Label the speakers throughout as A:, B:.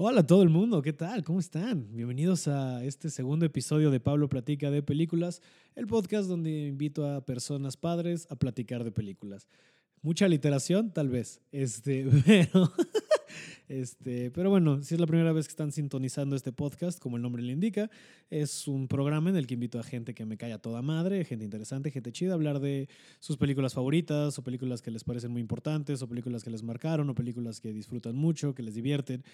A: Hola a todo el mundo, ¿qué tal? ¿Cómo están? Bienvenidos a este segundo episodio de Pablo Platica de Películas, el podcast donde invito a personas padres a platicar de películas. Mucha literación, tal vez, este, pero, este, pero bueno, si es la primera vez que están sintonizando este podcast, como el nombre le indica, es un programa en el que invito a gente que me cae a toda madre, gente interesante, gente chida, a hablar de sus películas favoritas o películas que les parecen muy importantes o películas que les marcaron o películas que disfrutan mucho, que les divierten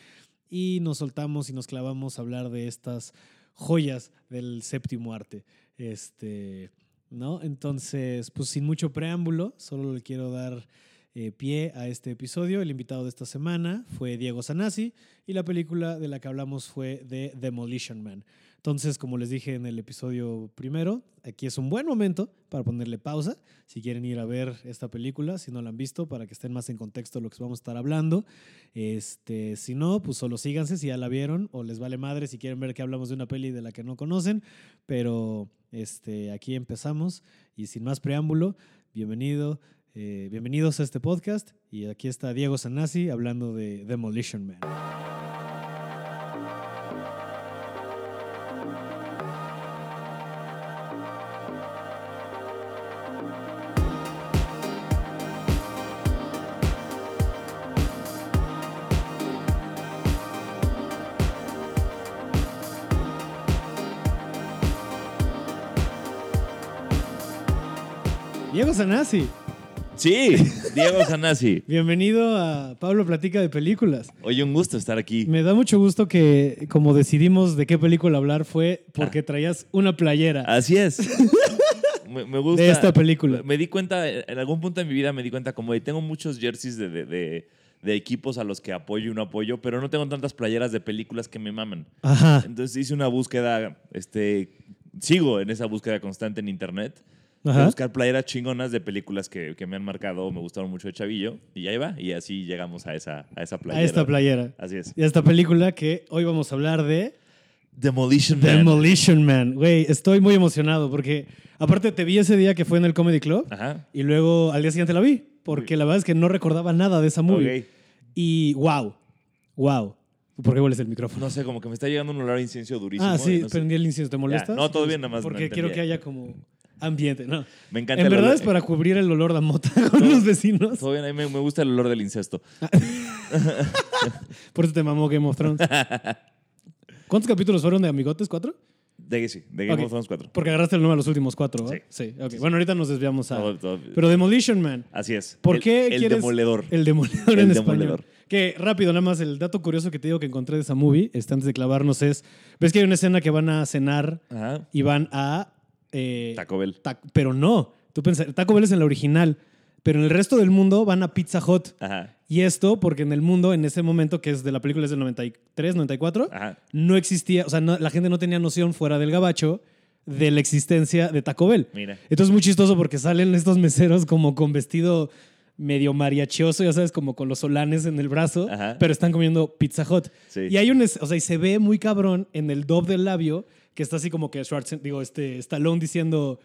A: y nos soltamos y nos clavamos a hablar de estas joyas del séptimo arte. Este, ¿no? Entonces, pues sin mucho preámbulo, solo le quiero dar eh, pie a este episodio. El invitado de esta semana fue Diego Sanasi y la película de la que hablamos fue The Demolition Man. Entonces, como les dije en el episodio primero, aquí es un buen momento para ponerle pausa si quieren ir a ver esta película, si no la han visto, para que estén más en contexto de lo que vamos a estar hablando. Este, si no, pues solo síganse si ya la vieron o les vale madre si quieren ver que hablamos de una peli de la que no conocen, pero este, aquí empezamos y sin más preámbulo, bienvenido, eh, bienvenidos a este podcast y aquí está Diego Sanasi hablando de Demolition Man. Diego Sanasi,
B: Sí, Diego Sanasi.
A: bienvenido a Pablo Platica de Películas.
B: Oye, un gusto estar aquí.
A: Me da mucho gusto que, como decidimos de qué película hablar, fue porque traías una playera
B: Así es. me, me gusta.
A: de esta película.
B: Me di cuenta, en algún punto de mi vida me di cuenta como de tengo muchos jerseys de, de- de- de equipos a los que apoyo y no apoyo, pero no tengo tantas playeras de películas que me maman.
A: Ajá.
B: Entonces hice una búsqueda, este, sigo en esa búsqueda constante en internet. De buscar playeras chingonas de películas que, que me han marcado o me gustaron mucho de Chavillo. Y ahí va. Y así llegamos a esa, a esa
A: A
B: playera.
A: esta playera.
B: Así es.
A: Y a esta película que hoy vamos a hablar de
B: Demolition Man.
A: Demolition Man. Güey, estoy muy emocionado porque aparte te vi ese día que fue en el Comedy Club
B: Ajá.
A: y luego al día siguiente la vi porque la verdad es que no recordaba nada de esa movie. Y wow, wow. ¿Por qué hueles el micrófono?
B: No sé, como que me está llegando un olor a incienso durísimo.
A: ah, sí,
B: sé.
A: prendí el incienso. ¿Te molesta?
B: no, todo bien, nada más
A: Porque quiero que haya como ambiente, ¿no?
B: Me encanta
A: En
B: el
A: verdad
B: olor-
A: es para cubrir el olor de mota con los vecinos.
B: Todo bien, a mí me, me gusta el olor del incesto.
A: Por eso te mamó Game of Thrones. ¿Cuántos capítulos fueron de Amigotes? ¿Cuatro?
B: De sí, de Game of Thrones 4.
A: Porque agarraste el número de los últimos cuatro, ¿verdad?
B: Sí.
A: Sí. ok. Bueno, ahorita nos desviamos a...
B: Todo- todo-
A: Pero Demolition Man.
B: Así es.
A: ¿Por
B: El-
A: qué
B: El
A: quieres-
B: demoledor.
A: El demoledor
B: El
A: en
B: demoledor.
A: español. Que rápido, nada más, el dato curioso que te digo que encontré de esa movie, este, antes de clavarnos, es... ¿Ves que hay una escena que van a cenar
B: Ajá.
A: y van a... eh,
B: Taco Bell.
A: ta- pero no. Tú pensas, Taco Bell es en la original. Pero en el resto del mundo van a Pizza Hut.
B: Ajá.
A: Y esto porque en el mundo, en ese momento, que es de la película, es del 93, 94,
B: Ajá.
A: no existía, o sea, no- la gente no tenía noción fuera del gabacho de la existencia de Taco Bell.
B: Mira.
A: Entonces es muy chistoso porque salen estos meseros como con vestido medio mariachioso, ya sabes, como con los solanes en el brazo,
B: Ajá.
A: pero están comiendo Pizza Hut.
B: Sí.
A: Y hay un, o sea, y se ve muy cabrón en el dub del labio que está así como que Schwarzenegger, digo, este Stallone diciendo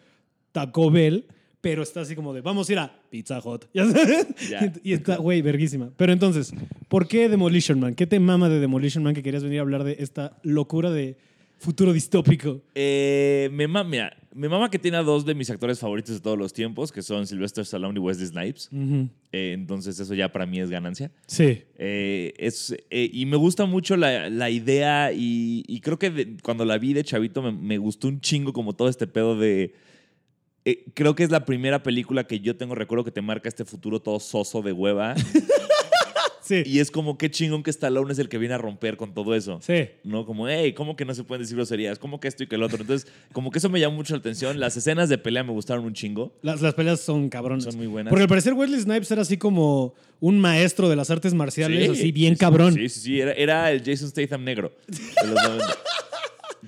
A: Taco Bell, pero está así como de, vamos a ir a Pizza Hut. ¿Ya sabes?
B: Ya.
A: Y está, güey, verguísima. Pero entonces, ¿por qué Demolition Man? ¿Qué te mama de Demolition Man que querías venir a hablar de esta locura de futuro distópico?
B: Eh, me, mama, mira, me mama que tiene a dos de mis actores favoritos de todos los tiempos, que son Sylvester Stallone y Wesley Snipes. Eh, entonces eso ya para mí es ganancia.
A: Sí.
B: Eh, es, y me gusta mucho la, la idea y, y creo que de- cuando la vi de chavito me, me gustó un chingo como todo este pedo de... creo que es la primera película que yo tengo recuerdo que te marca este futuro todo soso de hueva.
A: Sí.
B: y es como qué chingón que Stallone es el que viene a romper con todo eso.
A: Sí.
B: ¿no? Como, hey, ¿cómo que no se pueden decir groserías? ¿Cómo que esto y que el otro? Entonces, como que eso me llamó mucho la atención. Las escenas de pelea me gustaron un chingo.
A: Las, las peleas son cabrones.
B: Son muy buenas.
A: Porque al parecer Wesley Snipes era así como un maestro de las artes marciales,
B: Sí,
A: así bien cabrón.
B: Sí, sí, sí. Era, era el Jason Statham negro de los 90.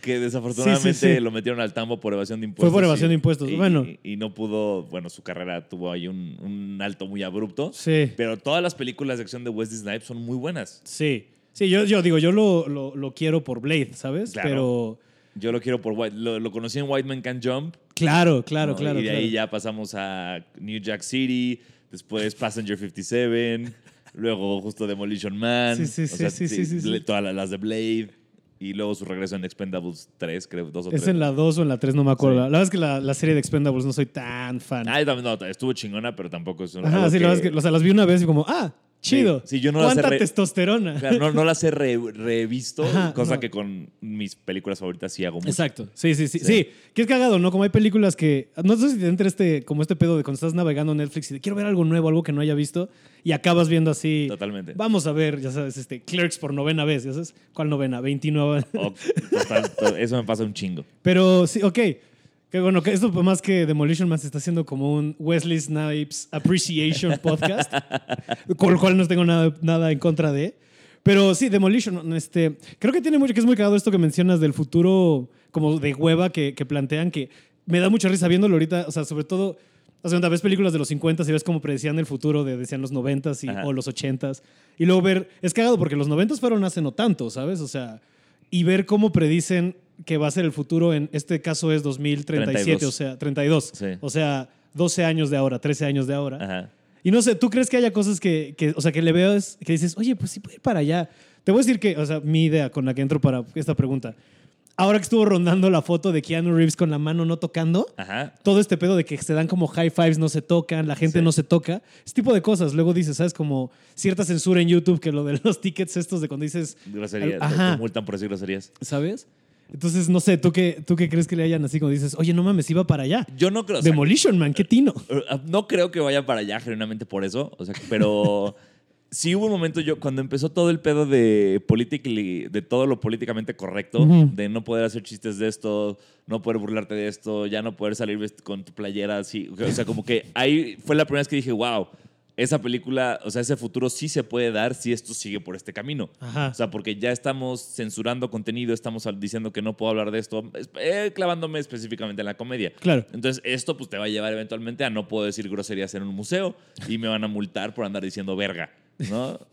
B: Que desafortunadamente
A: Sí, sí, sí.
B: lo metieron al tambo por evasión de
A: Fue
B: impuestos.
A: por evasión
B: y-
A: de impuestos.
B: Y,
A: Bueno.
B: Y, y no pudo, bueno, su carrera tuvo ahí un, un alto muy abrupto.
A: Sí.
B: Pero todas las películas de acción de Wesley Snipes son muy buenas.
A: Sí. Sí, yo, yo digo, yo lo, lo, lo quiero por Blade, ¿sabes?
B: Claro.
A: Pero.
B: Yo lo quiero por White. Lo, lo conocí en White Man Can Jump.
A: Claro, claro,
B: ¿no?
A: claro.
B: Y de
A: claro.
B: ahí ya pasamos a New Jack City, después Passenger 57. luego justo Demolition Man.
A: Sí, sí,
B: o
A: sí,
B: sea,
A: sí, sí, sí,
B: Todas las de Blade. Y luego su regreso en Expendables 3, creo, dos o
A: Es
B: tres.
A: en la 2 o en la 3, no me acuerdo.
B: Sí.
A: La verdad es que la, la serie de Expendables no soy tan fan.
B: Ah, no, estuvo chingona, pero tampoco es una.
A: Ajá, sí, la verdad es que, o sea, las vi una vez y como, ah, chido.
B: Sí, yo no las
A: ¿Cuánta
B: he re-
A: testosterona?
B: Claro, no, no las he re- revisto,
A: Ajá,
B: cosa
A: no.
B: que con mis películas favoritas sí hago mucho.
A: Exacto. Sí, sí, sí, sí.
B: Sí.
A: Que es cagado, ¿no? Como hay películas que. No sé si te entra este, como este pedo de cuando estás navegando en Netflix y de quiero ver algo nuevo, algo que no haya visto, y acabas viendo así.
B: Totalmente.
A: Vamos a ver, ya sabes, este, Clerks por novena vez, ¿ya sabes? ¿Cuál novena? 29.
B: O- total, to- eso me pasa un chingo.
A: Pero sí, ok. Que bueno, que esto más que Demolition Man se está haciendo como un Wesley Snipes Appreciation Podcast, con lo cual no tengo nada, nada en contra de. Pero sí, Demolition, este, creo que tiene mucho, que es muy cagado esto que mencionas del futuro como de hueva que, que plantean, que me da mucha risa viéndolo ahorita, o sea, sobre todo, o sea, ves películas de los 50 y ves cómo predecían el futuro, de, decían los 90 y,
B: Ajá.
A: o los 80 y luego ver, es cagado porque los 90 fueron hace no tanto, ¿sabes? O sea, y ver cómo predicen que va a ser el futuro en este caso es 2037,
B: 32.
A: o sea, 32.
B: Sí.
A: O sea, 12 años de ahora, 13 años de ahora.
B: Ajá.
A: Y no sé, ¿tú crees que haya cosas que, que, o sea, que le veas, que dices, oye, pues sí puedo ir para allá? Te voy a decir que, o sea, mi idea con la que entro para esta pregunta. Ahora que estuvo rondando la foto de Keanu Reeves con la mano no tocando,
B: Ajá.
A: todo este pedo de que se dan como high fives, no se tocan, la gente
B: Sí.
A: no se toca, ese tipo de cosas. Luego dices, ¿sabes? Como cierta censura en YouTube, que lo de los tickets estos de cuando dices,
B: Groserías. te- multan por decir groserías.
A: ¿sabes? Entonces, no sé, ¿tú qué, ¿tú qué crees que le hayan así como dices, oye, no mames, iba para allá?
B: Yo no creo. o sea,
A: Demolition Man, qué tino.
B: Uh, No creo que vaya para allá, genuinamente por eso. O sea, pero sí hubo un momento yo, cuando empezó todo el pedo de politically, de todo lo políticamente correcto,
A: Ujú.
B: de no poder hacer chistes de esto, no poder burlarte de esto, ya no poder salir con tu playera así. O sea, como que ahí fue la primera vez que dije, wow, esa película, o sea, ese futuro sí se puede dar si esto sigue por este camino.
A: Ajá.
B: O sea, porque ya estamos censurando contenido, estamos diciendo que no puedo hablar de esto, es- eh, clavándome específicamente en la comedia.
A: Claro.
B: Entonces, esto pues te va a llevar eventualmente a no puedo decir groserías en un museo y me van a multar por andar diciendo verga, ¿no?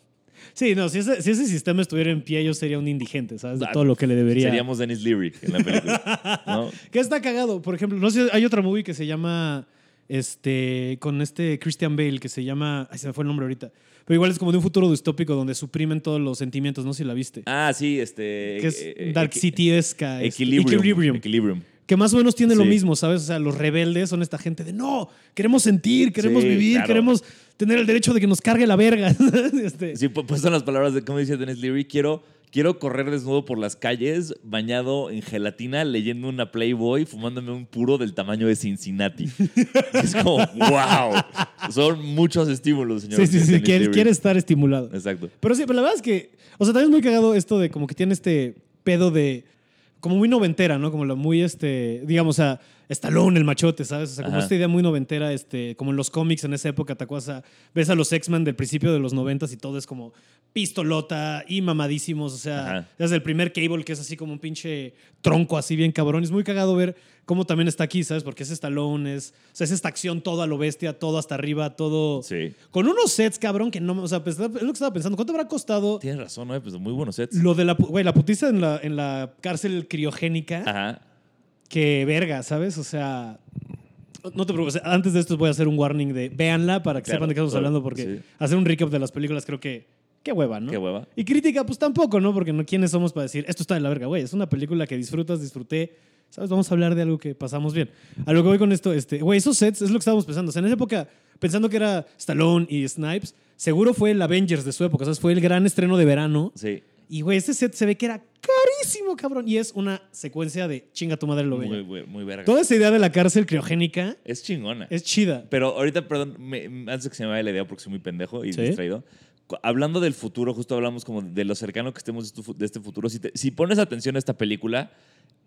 A: Sí, no, si ese, si ese sistema estuviera en pie, yo sería un indigente, ¿sabes? De todo lo que le debería.
B: Seríamos Dennis Leary en la película, ¿no?
A: Que está cagado. Por ejemplo, no sé, hay otra movie que se llama. Este. Con este Christian Bale que se llama. Ay, se me fue el nombre ahorita. Pero igual es como de un futuro distópico donde suprimen todos los sentimientos, no sé si la viste.
B: Ah, sí, este...
A: que es
B: eh, eh,
A: Dark
B: equi-
A: City-esca. este,
B: Equilibrium.
A: Equilibrium.
B: Equilibrium.
A: Que más o menos tiene lo mismo, ¿sabes? O sea, los rebeldes son esta gente de no, queremos sentir, queremos
B: Sí,
A: vivir,
B: claro.
A: queremos tener el derecho de que nos cargue la verga. Este,
B: Sí, pu- pues son las palabras de, como dice Dennis Leary, quiero, quiero correr desnudo por las calles, bañado en gelatina, leyendo una Playboy, fumándome un puro del tamaño de Cincinnati. es como, wow. Son muchos estímulos, señor.
A: sí, sí, sí, quiere, quiere estar estimulado.
B: Exacto.
A: Pero sí, pero la verdad es que, o sea, también es muy cagado esto de como que tiene este pedo de, como muy noventera, ¿no? Como la muy, este, digamos, o sea, Stallone, el machote, ¿sabes? O sea, como
B: Ajá.
A: esta idea muy noventera, este, como en los cómics en esa época, sea, ves a los X-Men del principio de los noventas y todo es como pistolota y mamadísimos, o sea,
B: Ajá.
A: desde el primer Cable que es así como un pinche tronco así bien cabrón. Es muy cagado ver cómo también está aquí, ¿sabes? Porque es Stallone, es, o sea, es esta acción todo a lo bestia, todo hasta arriba, todo...
B: Sí.
A: Con unos sets, cabrón, que no, o sea, pues, es lo que estaba pensando. ¿Cuánto habrá costado
B: Tienes razón, ¿no? Pues muy buenos sets.
A: lo de la, güey, la putiza en la, en la cárcel criogénica?
B: Ajá.
A: Que verga, ¿sabes? O sea, no te preocupes. Antes de esto voy a hacer un warning de véanla para que
B: Claro,
A: sepan de qué estamos hablando, porque
B: sí.
A: hacer un recap de las películas creo que. Qué hueva, ¿no?
B: Qué hueva.
A: Y crítica, pues tampoco, ¿no? Porque no, ¿quiénes somos para decir esto está de la verga, güey? Es una película que disfrutas, disfruté. ¿Sabes? Vamos a hablar de algo que pasamos bien. A lo que voy con esto, este, güey, esos sets es lo que estábamos pensando. O sea, en esa época, pensando que era Stallone y Snipes, seguro fue el Avengers de su época. ¿Sabes? Fue el gran estreno de verano.
B: Sí.
A: Y, güey, ese set se ve que era carísimo, cabrón. Y es una secuencia de chinga tu madre lo
B: Muy,
A: bella.
B: muy, muy verga.
A: Toda esa idea de la cárcel criogénica
B: Es chingona.
A: es chida.
B: Pero ahorita, perdón, me- antes de que se me vaya la idea porque soy muy pendejo y
A: Sí.
B: distraído. Hablando del futuro, justo hablamos como de lo cercano que estemos de este futuro. Si, te- si pones atención a esta película,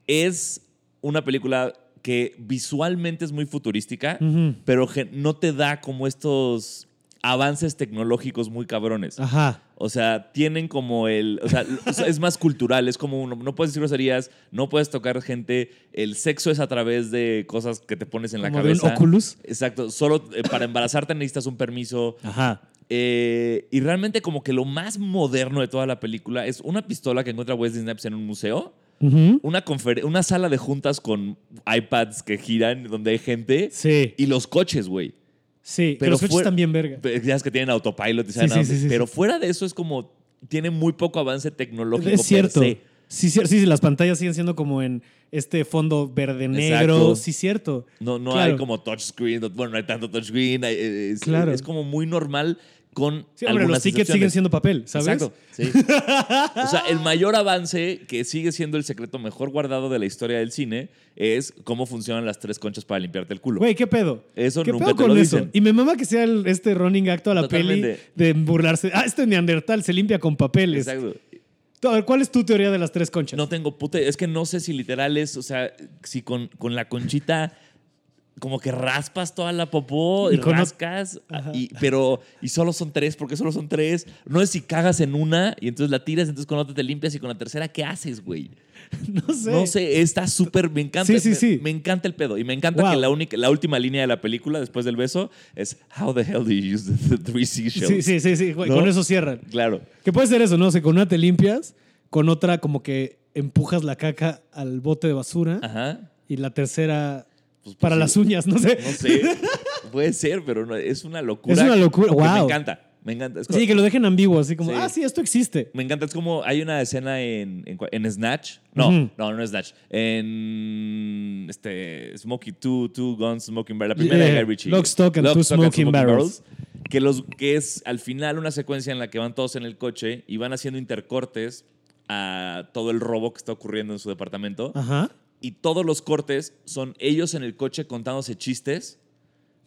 B: es una película que visualmente es muy futurística,
A: Ujú.
B: pero que no te da como estos avances tecnológicos muy cabrones.
A: Ajá.
B: O sea, tienen como el. O sea, es más cultural. Es como uno. No puedes decir groserías, no puedes tocar gente. El sexo es a través de cosas que te pones en la
A: de un
B: cabeza.
A: Oculus.
B: Exacto. Solo eh, para embarazarte necesitas un permiso.
A: Ajá.
B: Eh, y realmente, como que lo más moderno de toda la película es una pistola que encuentra Wesley Snipes en un museo.
A: Ujú.
B: Una, confer- una sala de juntas con iPads que giran, donde hay gente.
A: Sí.
B: Y los coches, güey.
A: Sí, pero los coches están bien verga.
B: Ya es que tienen autopilot y
A: Sí,
B: saben
A: sí, sí,
B: Pero fuera de eso es como. Tiene muy poco avance tecnológico.
A: Es
B: per
A: cierto.
B: se.
A: Sí, sí, sí, las pantallas siguen siendo como en este fondo verde-negro.
B: Exacto.
A: Sí, cierto.
B: No, no
A: Claro.
B: hay como touchscreen. Bueno, no hay tanto touchscreen. hay- Es,
A: Claro.
B: es como muy normal con.
A: Sí, hombre,
B: algunas
A: los tickets siguen siendo papel, ¿sabes?
B: Exacto. Sí. o sea, el mayor avance, que sigue siendo el secreto mejor guardado de la historia del cine, es cómo funcionan las tres conchas para limpiarte el culo.
A: Güey, ¿qué pedo?
B: Eso
A: ¿Qué
B: nunca
A: pedo
B: te
A: con
B: lo
A: eso?
B: dicen.
A: Y me mama que sea el- este running acto a la
B: Totalmente.
A: peli de burlarse. Ah, este neandertal se limpia con papeles.
B: Exacto.
A: A ver, ¿cuál es tu teoría de las tres conchas?
B: No tengo puta. Es que no sé si literal es, o sea, si con, con la conchita como que raspas toda la popó y, rascas,
A: Ajá.
B: y, pero y solo son tres, porque solo son tres. No es si cagas en una y entonces la tiras, entonces con otra te limpias y con la tercera, ¿qué haces, güey?
A: No sé.
B: No sé, está súper, me encanta.
A: Sí, sí,
B: me,
A: sí.
B: me encanta el pedo. Y me encanta
A: Wow.
B: que la, única, la última línea de la película, después del beso, es How the hell do you use the, the three seashells?
A: Sí, sí, sí, sí, güey,
B: ¿No?
A: con eso cierran.
B: Claro.
A: Que puede ser eso, ¿no? O sea, con una te limpias, con otra como que empujas la caca al bote de basura
B: Ajá.
A: y la tercera
B: Pues,
A: para
B: pues,
A: las uñas, no sé.
B: No sé. Puede ser, pero no, es una locura.
A: Es una locura, wow.
B: Me encanta. Me encanta. Es
A: Sí, que lo dejen ambiguo, así como,
B: Sí.
A: ah, sí, esto existe.
B: Me encanta. Es como hay una escena en, en, en Snatch. No,
A: Ujú.
B: no, no es Snatch. En este, Smokey Two, Two Guns, Smoking Barrel. La primera de
A: Eh,
B: Guy Ritchie.
A: Lock, Stock and Two Smoking Barrels.
B: Que, los, que es al final una secuencia en la que van todos en el coche y van haciendo intercortes a todo el robo que está ocurriendo en su departamento.
A: Ajá.
B: Y todos los cortes son ellos en el coche contándose chistes,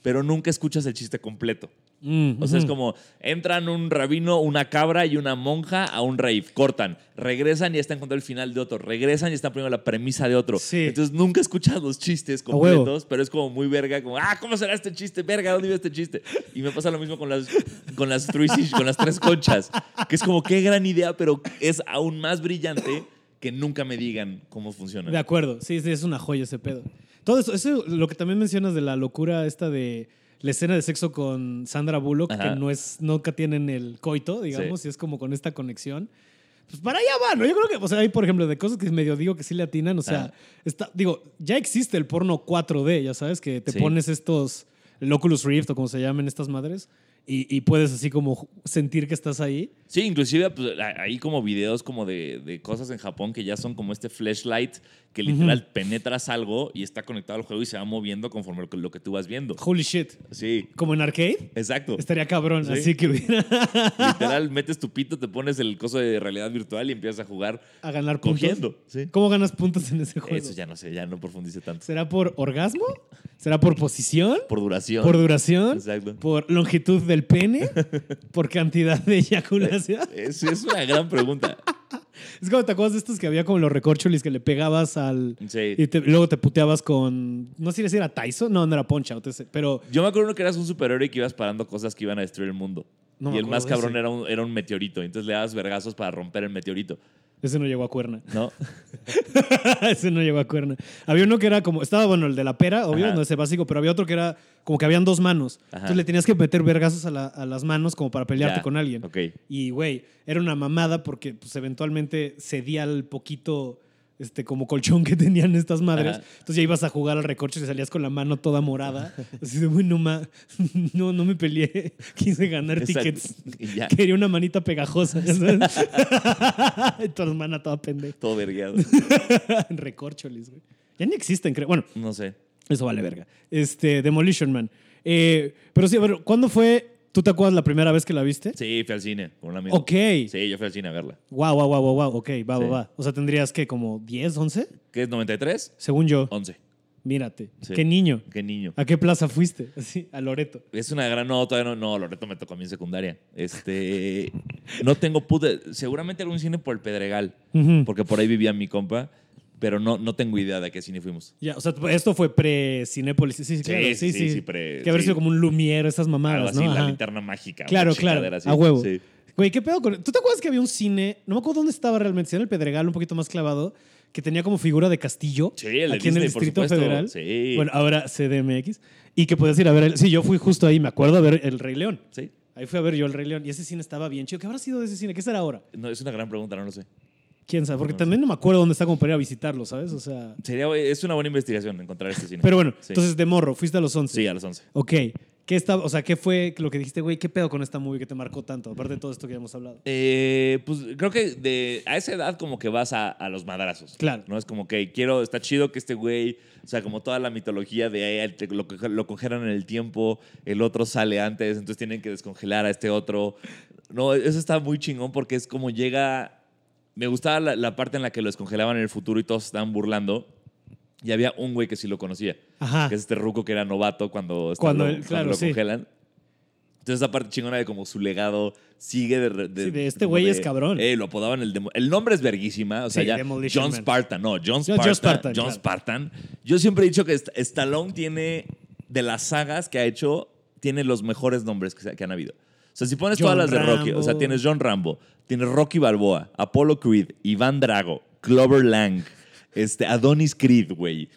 B: pero nunca escuchas el chiste completo.
A: Mm,
B: O sea, es
A: ujú.
B: como entran un rabino, una cabra y una monja a un rave, cortan, regresan y están contando el final de otro, regresan y están poniendo la premisa de otro.
A: Sí.
B: Entonces nunca escuchas los chistes completos, pero es como muy verga, como, ah, ¿cómo será este chiste? Verga, ¿dónde vive este chiste? Y me pasa lo mismo con las, con las, con las tres conchas, que es como, qué gran idea, pero es aún más brillante que nunca me digan cómo funciona.
A: De acuerdo, sí, sí, es una joya ese pedo. Todo eso, eso, lo que también mencionas de la locura esta de la escena de sexo con Sandra Bullock,
B: Ajá.
A: que no es, nunca tienen el coito, digamos,
B: Sí.
A: y es como con esta conexión. Pues para allá va, ¿no? Yo creo que, o sea, hay, por ejemplo, de cosas que medio digo que sí le atinan, o sea,
B: Ajá.
A: está, digo, ya existe el porno 4D, ya sabes, que te
B: Sí.
A: pones estos, el Oculus Rift o como se llamen estas madres, y, y puedes así como sentir que estás ahí.
B: Sí, inclusive pues, hay como videos como de, de cosas en Japón que ya son como este flashlight que literal penetras algo y está conectado al juego y se va moviendo conforme lo que, lo que tú vas viendo.
A: Holy shit.
B: Sí,
A: Como en arcade,
B: exacto.
A: estaría cabrón,
B: Sí.
A: así que hubiera
B: Literal, metes tu pito, te pones el coso de realidad virtual y empiezas a jugar
A: a ganar puntos.
B: cogiendo. Sí.
A: ¿Cómo ganas puntos en ese juego?
B: Eso ya no sé, ya no profundice tanto.
A: ¿Será por orgasmo? ¿Será por posición?
B: Por duración.
A: ¿Por duración?
B: Exacto.
A: ¿Por longitud del pene? ¿Por cantidad de eyaculación?
B: Es, es una gran pregunta.
A: Es como te acuerdas de estos que había como los recorcholis que le pegabas al...
B: Sí.
A: Y te- luego te puteabas con... No sé si era Tyson. No, no era ese, Pero
B: Yo me acuerdo que eras un superhéroe y que ibas parando cosas que iban a destruir el mundo.
A: No
B: y el más cabrón era un, era un meteorito. Entonces le dabas vergazos para romper el meteorito.
A: Ese no llegó a cuerna.
B: ¿No?
A: ese no llegó a cuerna. Había uno que era como... Estaba, bueno, el de la pera, obvio,
B: Ajá.
A: no ese básico. Pero había otro que era como que habían dos manos.
B: Ajá.
A: Entonces le tenías que meter vergazos a, la- a las manos como para pelearte
B: Ya,
A: con alguien.
B: Ok.
A: Y, güey, era una mamada porque pues, eventualmente cedía el poquito este, como colchón que tenían estas madres.
B: Ajá.
A: Entonces ya ibas a jugar al recorcho y salías con la mano toda morada. Así de, güey, no, ma- no, no me peleé. Quise ganar
B: Exacto.
A: tickets.
B: Ya.
A: Quería una manita pegajosa. sabes. Tu hermana toda pendeja.
B: Todo vergueado.
A: Recorcholis, güey. Ya ni existen, creo. Bueno,
B: No sé.
A: eso vale verga. Este, Demolition Man. Eh, pero sí, a ver, ¿cuándo fue? ¿Tú te acuerdas la primera vez que la viste?
B: Sí, fui al cine con un amigo.
A: Ok.
B: Sí, yo fui al cine a verla.
A: Wow, wow, wow, wow, wow. Ok, va, va,
B: Sí.
A: va. O sea, tendrías que como 10, 11?
B: ¿Qué es 93?
A: Según yo.
B: 11.
A: Mírate.
B: Sí.
A: Qué niño.
B: Qué niño.
A: ¿A qué plaza fuiste? Así, a Loreto.
B: Es una gran. No, todavía no. No, Loreto me tocó a mí en secundaria. Este. no tengo puta. Seguramente algún cine por el Pedregal. Porque por ahí vivía mi compa. Pero no, no tengo idea de a qué cine fuimos.
A: Ya, o sea, esto fue pre-Cinépolis. Sí, sí, claro. Sí, sí.
B: sí, sí, pre-
A: que haber sido como un Lumière, esas mamadas, ¿no?
B: la linterna mágica.
A: Claro, claro.
B: así.
A: A huevo. Güey, ¿qué pedo con...? ¿Tú te acuerdas que había un cine? No me acuerdo dónde estaba realmente. Si era el Pedregal, un poquito más clavado, que tenía como figura de castillo.
B: Sí, el
A: Aquí en el
B: por
A: Distrito
B: supuesto.
A: Federal.
B: Sí.
A: Bueno, ahora CDMX. Y que podías ir a ver... El... Sí, yo fui justo ahí, me acuerdo, a ver El Rey León.
B: Sí.
A: Ahí fui a ver yo El Rey León. Y ese cine estaba bien chido. ¿Qué habrá sido de ese cine? ¿Qué será ahora?
B: No, es una gran pregunta, no lo sé.
A: ¿Quién sabe? Porque
B: No
A: también no me acuerdo dónde está como para ir a visitarlo, ¿sabes? O sea...
B: Sería, es una buena investigación encontrar este cine.
A: Pero bueno,
B: Sí.
A: entonces de morro, fuiste a los 11.
B: Sí, a las 11.
A: Ok. ¿Qué está, o sea, ¿qué fue lo que dijiste, güey? ¿Qué pedo con esta movie que te marcó tanto? Aparte de todo esto que ya hemos hablado.
B: Eh, pues creo que de, a esa edad como que vas a, a los madrazos.
A: Claro.
B: ¿no? Es como que quiero, está chido que este güey, o sea, como toda la mitología de lo, lo congelan en el tiempo, el otro sale antes, entonces tienen que descongelar a este otro. No, eso está muy chingón porque es como llega... Me gustaba la, la parte en la que lo descongelaban en el futuro y todos estaban burlando. Y había un güey que sí lo conocía.
A: Ajá.
B: Que es este ruco que era novato cuando, está-
A: Cuando
B: lo,
A: él-
B: cuando
A: claro,
B: lo
A: sí.
B: congelan. Entonces esa parte chingona de como su legado sigue de...
A: Sí, de este güey es cabrón.
B: eh, lo apodaban el... el nombre es verguísima. O sea,
A: Sí,
B: ya...
A: Demolition
B: John. Spartan. No, John
A: John-
B: Spartan.
A: John Spartan,
B: John
A: claro.
B: Spartan. Yo siempre he dicho que St- Stallone tiene... De las sagas que ha hecho, tiene los mejores nombres que, que han habido. O sea, si pones
A: John
B: todas las de Rocky, o sea, tienes John Rambo, tienes Rocky Balboa, Apollo Creed, Iván Drago, Clover Lang, este, Adonis Creed, güey,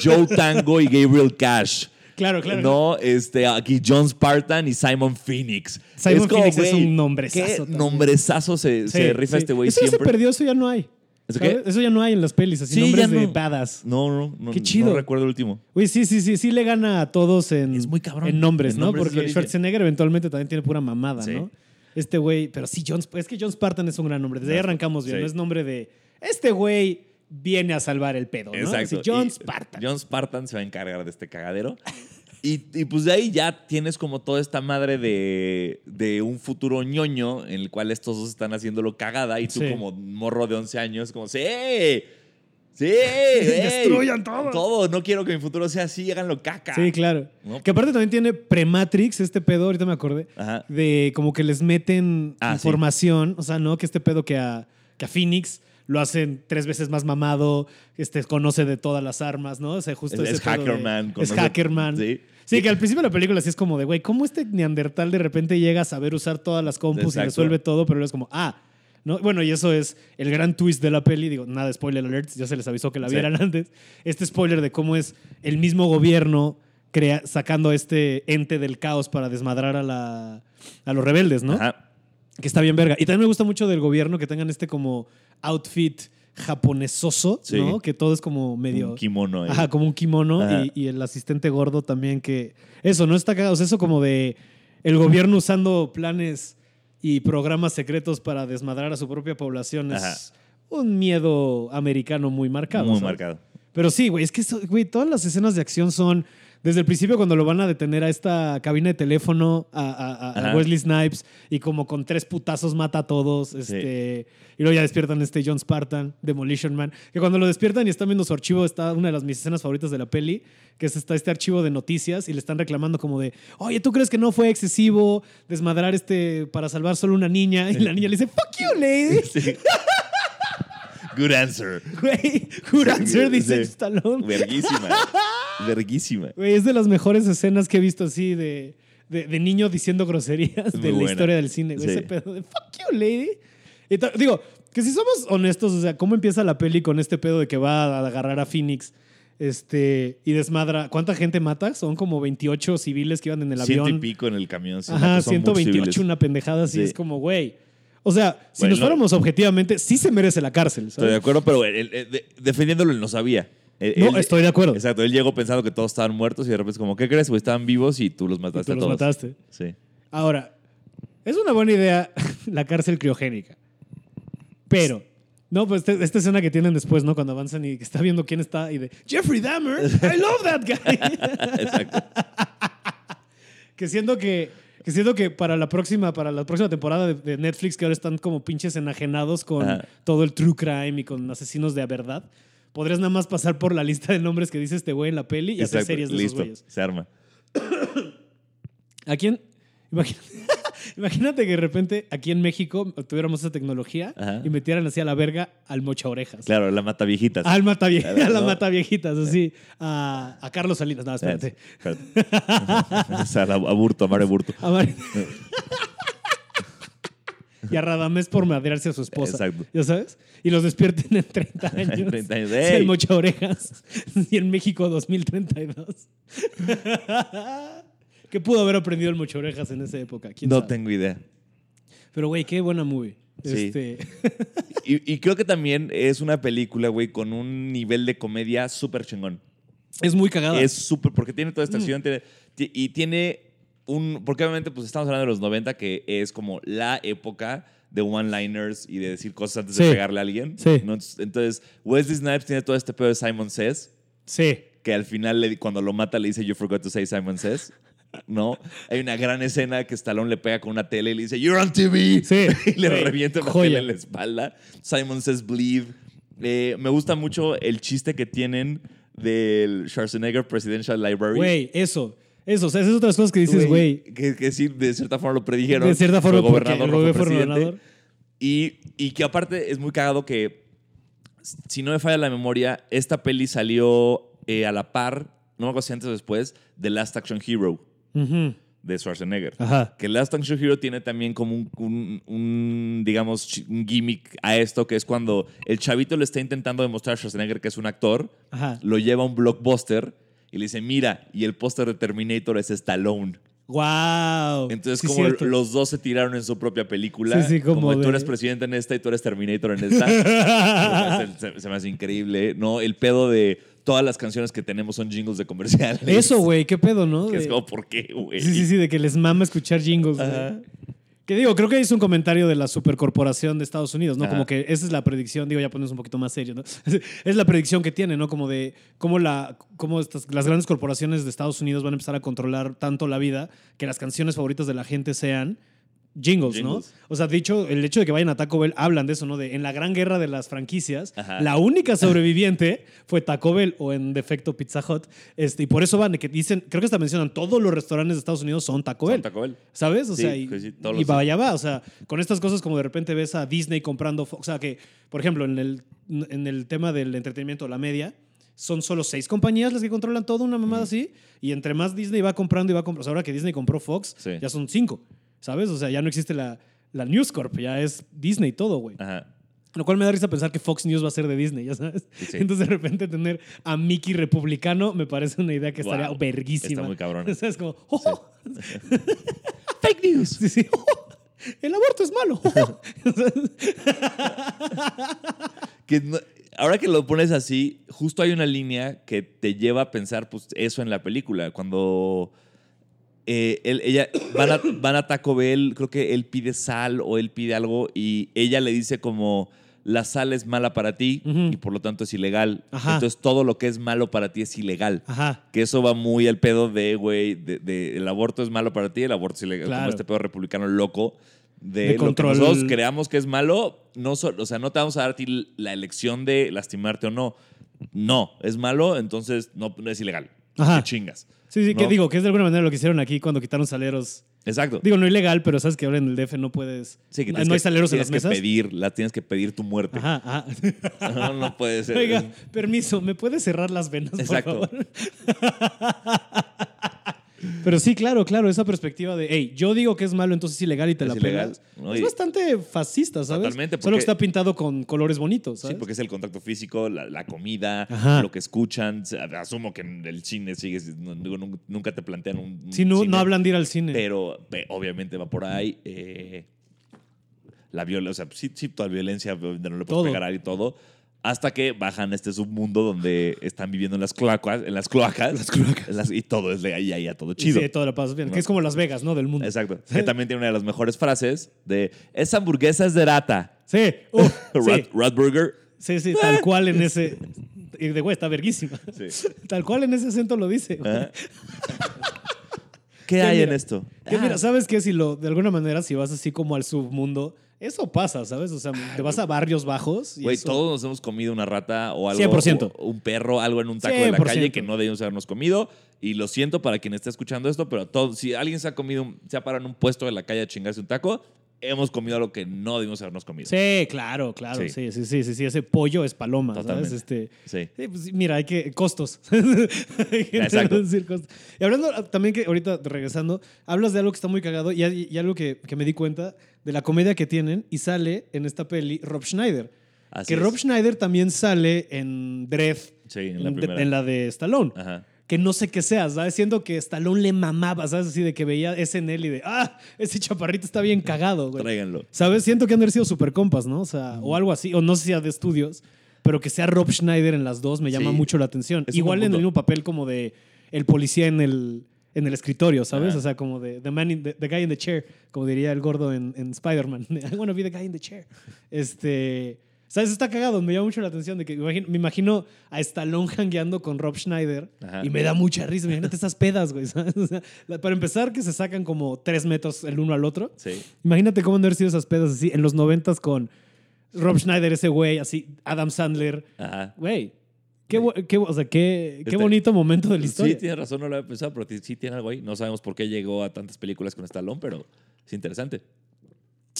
B: Joe Tango y Gabriel Cash.
A: Claro, claro.
B: No, este, aquí John Spartan y Simon Phoenix.
A: Simon Phoenix es
B: güey,
A: un nombrezazo
B: Qué
A: también.
B: nombrezazo se, rifa
A: sí.
B: este güey
A: ya se
B: siempre.
A: perdió, eso ya no hay.
B: ¿Eso
A: ¿Sabes?
B: qué?
A: Eso ya no hay en las pelis, así
B: Sí,
A: nombres de badass.
B: No, no, no.
A: Qué chido.
B: No recuerdo el último.
A: Güey, sí, sí, sí, sí le gana a todos en,
B: Es muy cabrón.
A: en nombres,
B: En
A: ¿no?
B: nombres es
A: Porque. Schwarzenegger eventualmente también tiene pura mamada,
B: Sí.
A: ¿no? Este güey, pero sí, John, es que John Spartan es un gran nombre. Desde ahí arrancamos bien,
B: Sí.
A: no es nombre de este güey viene a salvar el pedo, ¿no?
B: Exacto.
A: Así, John
B: Y
A: Spartan.
B: John Spartan se va a encargar de este cagadero. Y, y pues de ahí ya tienes como toda esta madre de, de un futuro ñoño en el cual estos dos están haciéndolo cagada y tú
A: Sí.
B: como morro de 11 años como, sí, sí,
A: Destruyan todo".
B: Todo, no quiero que mi futuro sea así, háganlo caca.
A: Sí, claro.
B: ¿No?
A: Que aparte también tiene Prematrix, este pedo, ahorita me acordé,
B: Ajá.
A: de como que les meten
B: Ah, sí.
A: información, o sea, ¿no? Que este pedo que a, que a Phoenix lo hacen tres veces más mamado, este, conoce de todas las armas, ¿no? O sea, justo
B: Es-
A: ese
B: es
A: pedo de-
B: Hackerman,
A: Es Hackerman.
B: sí.
A: Sí, que al principio de la película sí es como de, güey, ¿cómo este neandertal de repente llega a saber usar todas las compus
B: Exacto.
A: y resuelve todo? Pero luego es como, ah, ¿no? Bueno, y eso es el gran twist de la peli. Digo, nada, spoiler alert, ya se les avisó que la
B: Sí.
A: vieran antes. Este spoiler de cómo es el mismo gobierno crea, sacando este ente del caos para desmadrar a, la, a los rebeldes, ¿no?
B: Ajá.
A: Que está bien verga. Y también me gusta mucho del gobierno que tengan este como outfit japonesoso,
B: Sí.
A: ¿no? Que todo es como medio...
B: Un kimono. ahí.
A: Ajá, como un kimono
B: Ajá.
A: y, y el asistente gordo también que... Eso, ¿no? Está cagado. O sea, eso como de el gobierno usando planes y programas secretos para desmadrar a su propia población es
B: Ajá.
A: un miedo americano muy marcado.
B: Muy
A: ¿sabes?
B: marcado.
A: Pero sí, güey, es que, güey, todas las escenas de acción son... Desde el principio cuando lo van a detener a esta cabina de teléfono a. Wesley Snipes y como con tres putazos mata a todos, este, y luego ya despiertan este John Spartan, Demolition Man, que cuando lo despiertan y están viendo su archivo está una de las mis escenas favoritas de la peli, que es está este archivo de noticias y le están reclamando como de, oye, ¿tú crees que no fue excesivo desmadrar este para salvar solo una niña? Y la niña le dice, fuck you, lady.
B: Sí. Good answer.
A: Güey, good answer, dice. Stallone.
B: Verguísima. Verguísima.
A: Güey, es de las mejores escenas que he visto así de, de, de niño diciendo groserías de la historia del cine. güey.
B: Sí.
A: Ese pedo de fuck you, lady. Y digo, que si somos honestos, o sea, ¿cómo empieza la peli con este pedo de que va a agarrar a Phoenix este, y desmadra? ¿Cuánta gente mata? Son como 28 civiles que iban en el
B: Ciento
A: avión.
B: y pico en el camión.
A: Ajá,
B: son muchos
A: 128,
B: civiles.
A: una pendejada así.
B: Sí.
A: Es como, güey. O sea, si nos
B: no-
A: fuéramos objetivamente, sí se merece la cárcel.
B: Estoy de acuerdo, pero él- él- de- defendiéndolo él no sabía.
A: No, estoy de acuerdo.
B: Exacto, él llegó pensando que todos estaban muertos y de repente es como, ¿qué crees? güey? estaban vivos y tú los
A: Y
B: mataste
A: tú
B: a
A: los
B: todos.
A: mataste.
B: Sí.
A: Ahora, es una buena idea la cárcel criogénica. Pero, no, pues este- esta escena que tienen después, ¿no? Cuando avanzan y que está viendo quién está y de Jeffrey Dahmer, I love that guy.
B: Exacto.
A: que siento que, que siento que para la próxima, para la próxima temporada de, de Netflix, que ahora están como pinches enajenados con
B: Ajá.
A: todo el true crime y con asesinos de a verdad, podrías nada más pasar por la lista de nombres que dice este güey en la peli y hacer series de esos
B: Listo.
A: güeyes.
B: Se arma.
A: ¿A quién? Imagínate, imagínate que de repente aquí en México tuviéramos esa tecnología
B: Ajá.
A: y metieran así a la verga al mocha orejas.
B: Claro, la mata viejitas.
A: Al mata vie-
B: Claro,
A: a la
B: ¿no?
A: mata viejitas, así. A, a Carlos Salinas. No, espérate.
B: o sea, a Burto, a Mario Burto.
A: A y a Radamés por madrearse a su esposa.
B: Exacto.
A: ¿Ya sabes? Y los despierten en 30 años.
B: En 30 años. ¡Ey!
A: el mocha orejas. Y en México 2032. ¿Qué pudo haber aprendido el mocha orejas en esa época? ¿Quién
B: No
A: sabe?
B: tengo idea.
A: Pero, güey, qué buena movie.
B: Sí.
A: Este,
B: Y, y creo que también es una película, güey, con un nivel de comedia súper chingón.
A: es muy cagada.
B: Es súper, porque tiene toda esta acción tiene- ti- y tiene un, porque obviamente pues estamos hablando de los 90, que es como la época de one-liners y de decir cosas antes de pegarle a alguien.
A: Sí.
B: ¿no? Entonces, Wesley Snipes tiene todo este pedo de Simon Says,
A: Sí.
B: que al final le- cuando lo mata le dice You forgot to say Simon Says. ¿No? Hay una gran escena que Stallone le pega con una tele y le dice You're on TV.
A: Sí.
B: y le
A: Güey,
B: revienta una
A: joya.
B: tele en la espalda. Simon Says Believe. Eh, me gusta mucho el chiste que tienen del Schwarzenegger Presidential Library.
A: Güey, eso. Eso, o sea, esas son otras cosas que dices, güey.
B: Que, que sí, de cierta forma lo predijeron.
A: De cierta forma, porque
B: gobernador, fue presidente.
A: gobernador.
B: Y, y que aparte es muy cagado que, si no me falla la memoria, esta peli salió eh, a la par, no me acuerdo si antes o después, de Last Action Hero De Schwarzenegger.
A: Ajá.
B: Que Last Action Hero tiene también como un, un- un, digamos, un gimmick a esto, que es cuando el chavito le está intentando demostrar a Schwarzenegger que es un actor,
A: Ajá.
B: lo lleva a un blockbuster y le dice, mira, y el póster de Terminator es Stallone.
A: Wow.
B: Entonces,
A: Sí,
B: como
A: cierto.
B: los dos se tiraron en su propia película.
A: Sí, sí, como
B: tú
A: de-
B: eres presidente en esta y tú eres Terminator en esta. se, se- se me hace increíble, ¿no? El pedo de todas las canciones que tenemos son jingles de comerciales.
A: Eso, güey, qué pedo, ¿no?
B: Que es como, ¿por qué, güey?
A: Sí, sí, sí, de que les mama escuchar jingles. güey. Que digo, creo que es un comentario de la supercorporación de Estados Unidos, ¿no?
B: Ajá.
A: Como que esa es la predicción, digo, ya pones un poquito más serio, ¿no? Es la predicción que tiene, ¿no? Como de cómo, la, cómo estas, las grandes corporaciones de Estados Unidos van a empezar a controlar tanto la vida que las canciones favoritas de la gente sean jingles, ¿no? O sea, dicho, el hecho de que vayan a Taco Bell, hablan de eso, ¿no? De en la gran guerra de las franquicias,
B: Ajá.
A: la única sobreviviente fue Taco Bell o en defecto Pizza Hut. Este, y por eso van, que dicen, creo que hasta mencionan, todos los restaurantes de Estados Unidos son Taco Bell.
B: Son Taco Bell.
A: ¿Sabes? O
B: Sí,
A: sea, y,
B: sí, todos
A: y vaya va. O sea, con estas cosas como de repente ves a Disney comprando. Fox, O sea, que, por ejemplo, en el, en el tema del entretenimiento, la media, son solo seis compañías las que controlan todo, una mamada así. Y entre más Disney va comprando y va comprando. O sea, ahora que Disney compró Fox,
B: Sí.
A: ya son cinco. ¿Sabes? O sea, ya no existe la, la News Corp, ya es Disney todo, güey.
B: Ajá.
A: Lo cual me da risa pensar que Fox News va a ser de Disney, ya sabes.
B: Sí.
A: Entonces, de repente, tener a Mickey republicano me parece una idea que estaría verguísima.
B: Está muy cabrón.
A: Es como, "Oh".
B: Fake news.
A: Sí, sí. El aborto es malo.
B: Que no- ahora que lo pones así, justo hay una línea que te lleva a pensar pues, eso en la película. Cuando eh, él- ella van a, van a Taco Bell, creo que él pide sal o él pide algo y ella le dice como la sal es mala para ti y por lo tanto es ilegal.
A: Ajá.
B: Entonces todo lo que es malo para ti es ilegal.
A: Ajá.
B: Que eso va muy al pedo de, güey, de, de el aborto es malo para ti, el aborto es ilegal.
A: Claro.
B: Como este pedo republicano loco de,
A: De
B: lo que
A: control.
B: nosotros creamos que es malo. No, so- o sea, no te vamos a dar a ti la elección de lastimarte o no. No, es malo, entonces no, no es ilegal.
A: Ajá.
B: Chingas.
A: Sí, sí, que
B: ¿No?
A: digo, que es de alguna manera lo que hicieron aquí cuando quitaron saleros.
B: Exacto.
A: Digo, no ilegal, pero sabes que ahora en el DF no puedes.
B: Sí, que
A: no hay
B: que-
A: saleros en las
B: tienes que
A: mesas.
B: pedir, la tienes que pedir tu muerte.
A: Ajá, ajá.
B: No, no puede ser.
A: Oiga, permiso, ¿me puedes cerrar las venas, por
B: Exacto.
A: favor? Pero sí, claro, claro, esa perspectiva de, hey, yo digo que es malo, entonces es ilegal y te
B: Es
A: la.
B: ¿no?
A: Es bastante fascista, ¿sabes?
B: Totalmente,
A: Solo
B: porque-
A: que está pintado con colores bonitos, ¿sabes?
B: Sí, porque es el contacto físico, la, la comida,
A: Ajá.
B: lo que escuchan. Asumo que en el cine sigues, no- nunca te plantean un. un
A: Si no,
B: cine,
A: no hablan de ir al cine.
B: Pero pe- obviamente va por ahí. eh, la violencia, o sea, sí, sí, toda violencia, no le puedes
A: Todo.
B: pegar a alguien y todo. Hasta que bajan a este submundo donde están viviendo en las cloacas, en las cloacas. Las cloacas. y todo es de ahí a allá, todo chido.
A: Sí, todo lo pasas bien.
B: No.
A: Que es como Las Vegas, ¿no? Del mundo.
B: Exacto. Que también tiene una de las mejores frases de esa hamburguesa es de rata.
A: Sí,
B: Rat,
A: sí,
B: rat burger.
A: sí, sí, tal cual en ese... Y de güey, está verguísima.
B: Sí.
A: Tal cual en ese acento lo dice.
B: ¿Qué hay
A: mira,
B: en esto?
A: Que
B: Ah,
A: mira, ¿sabes qué? Si lo, de alguna manera, si vas así como al submundo, eso pasa, ¿sabes? O sea, te vas a barrios bajos. y
B: Güey,
A: eso-
B: todos nos hemos comido una rata o algo.
A: 100%.
B: o un perro, algo en un taco de la
A: 100%.
B: calle que no debíamos habernos comido. Y lo siento para quien esté escuchando esto, pero todo, si alguien se ha comido, se ha parado en un puesto de la calle a chingarse un taco, hemos comido algo que no debimos habernos comido.
A: Sí, claro, claro.
B: Sí.
A: Sí, sí, sí, sí, sí, Ese pollo es paloma,
B: Totalmente.
A: ¿sabes? Este,
B: Sí.
A: sí, pues, mira, hay que. Costos. hay que
B: Exacto.
A: reducir costos. Y hablando ah, también que ahorita regresando, hablas de algo que está muy cagado y, algo que, que me di cuenta de la comedia que tienen y sale en esta peli Rob Schneider.
B: Así
A: que
B: es.
A: Rob Schneider también sale en Dread,
B: Sí, en la
A: de-
B: primera.
A: en la de Stallone.
B: Ajá.
A: Que no sé qué sea, ¿sabes? Siento que Stallone le mamaba, ¿sabes? Así de que veía SNL y de, ah, ese chaparrito está bien cagado, güey.
B: Tráiganlo.
A: ¿Sabes? Siento que han de haber sido super compas, ¿no? O sea, o algo así, o no sé si sea de estudios, pero que sea Rob Schneider en las dos me llama
B: Sí.
A: mucho la atención.
B: Es
A: Igual en el mismo papel como de el policía en el, en el escritorio, ¿sabes?
B: Ajá.
A: O sea, como de the, man in the, the guy in the chair, como diría el gordo en, en Spider-Man. I want to be the guy in the chair. Este, ¿sabes? Está cagado, me llama mucho la atención de que me imagino, a Stallone hangueando con Rob Schneider
B: Ajá.
A: y me da mucha risa. Imagínate esas pedas, güey. ¿sabes? O sea, para empezar, que se sacan como tres metros el uno al otro.
B: Sí.
A: Imagínate cómo han de haber sido esas pedas así en los noventas con Rob Schneider, ese güey, así, Adam Sandler.
B: Ajá.
A: Güey, qué, qué, o sea, qué, qué
B: Este-
A: bonito momento de la
B: Sí,
A: historia.
B: tienes razón, no lo había pensado, pero sí tiene algo ahí. No sabemos por qué llegó a tantas películas con Stallone, pero es interesante.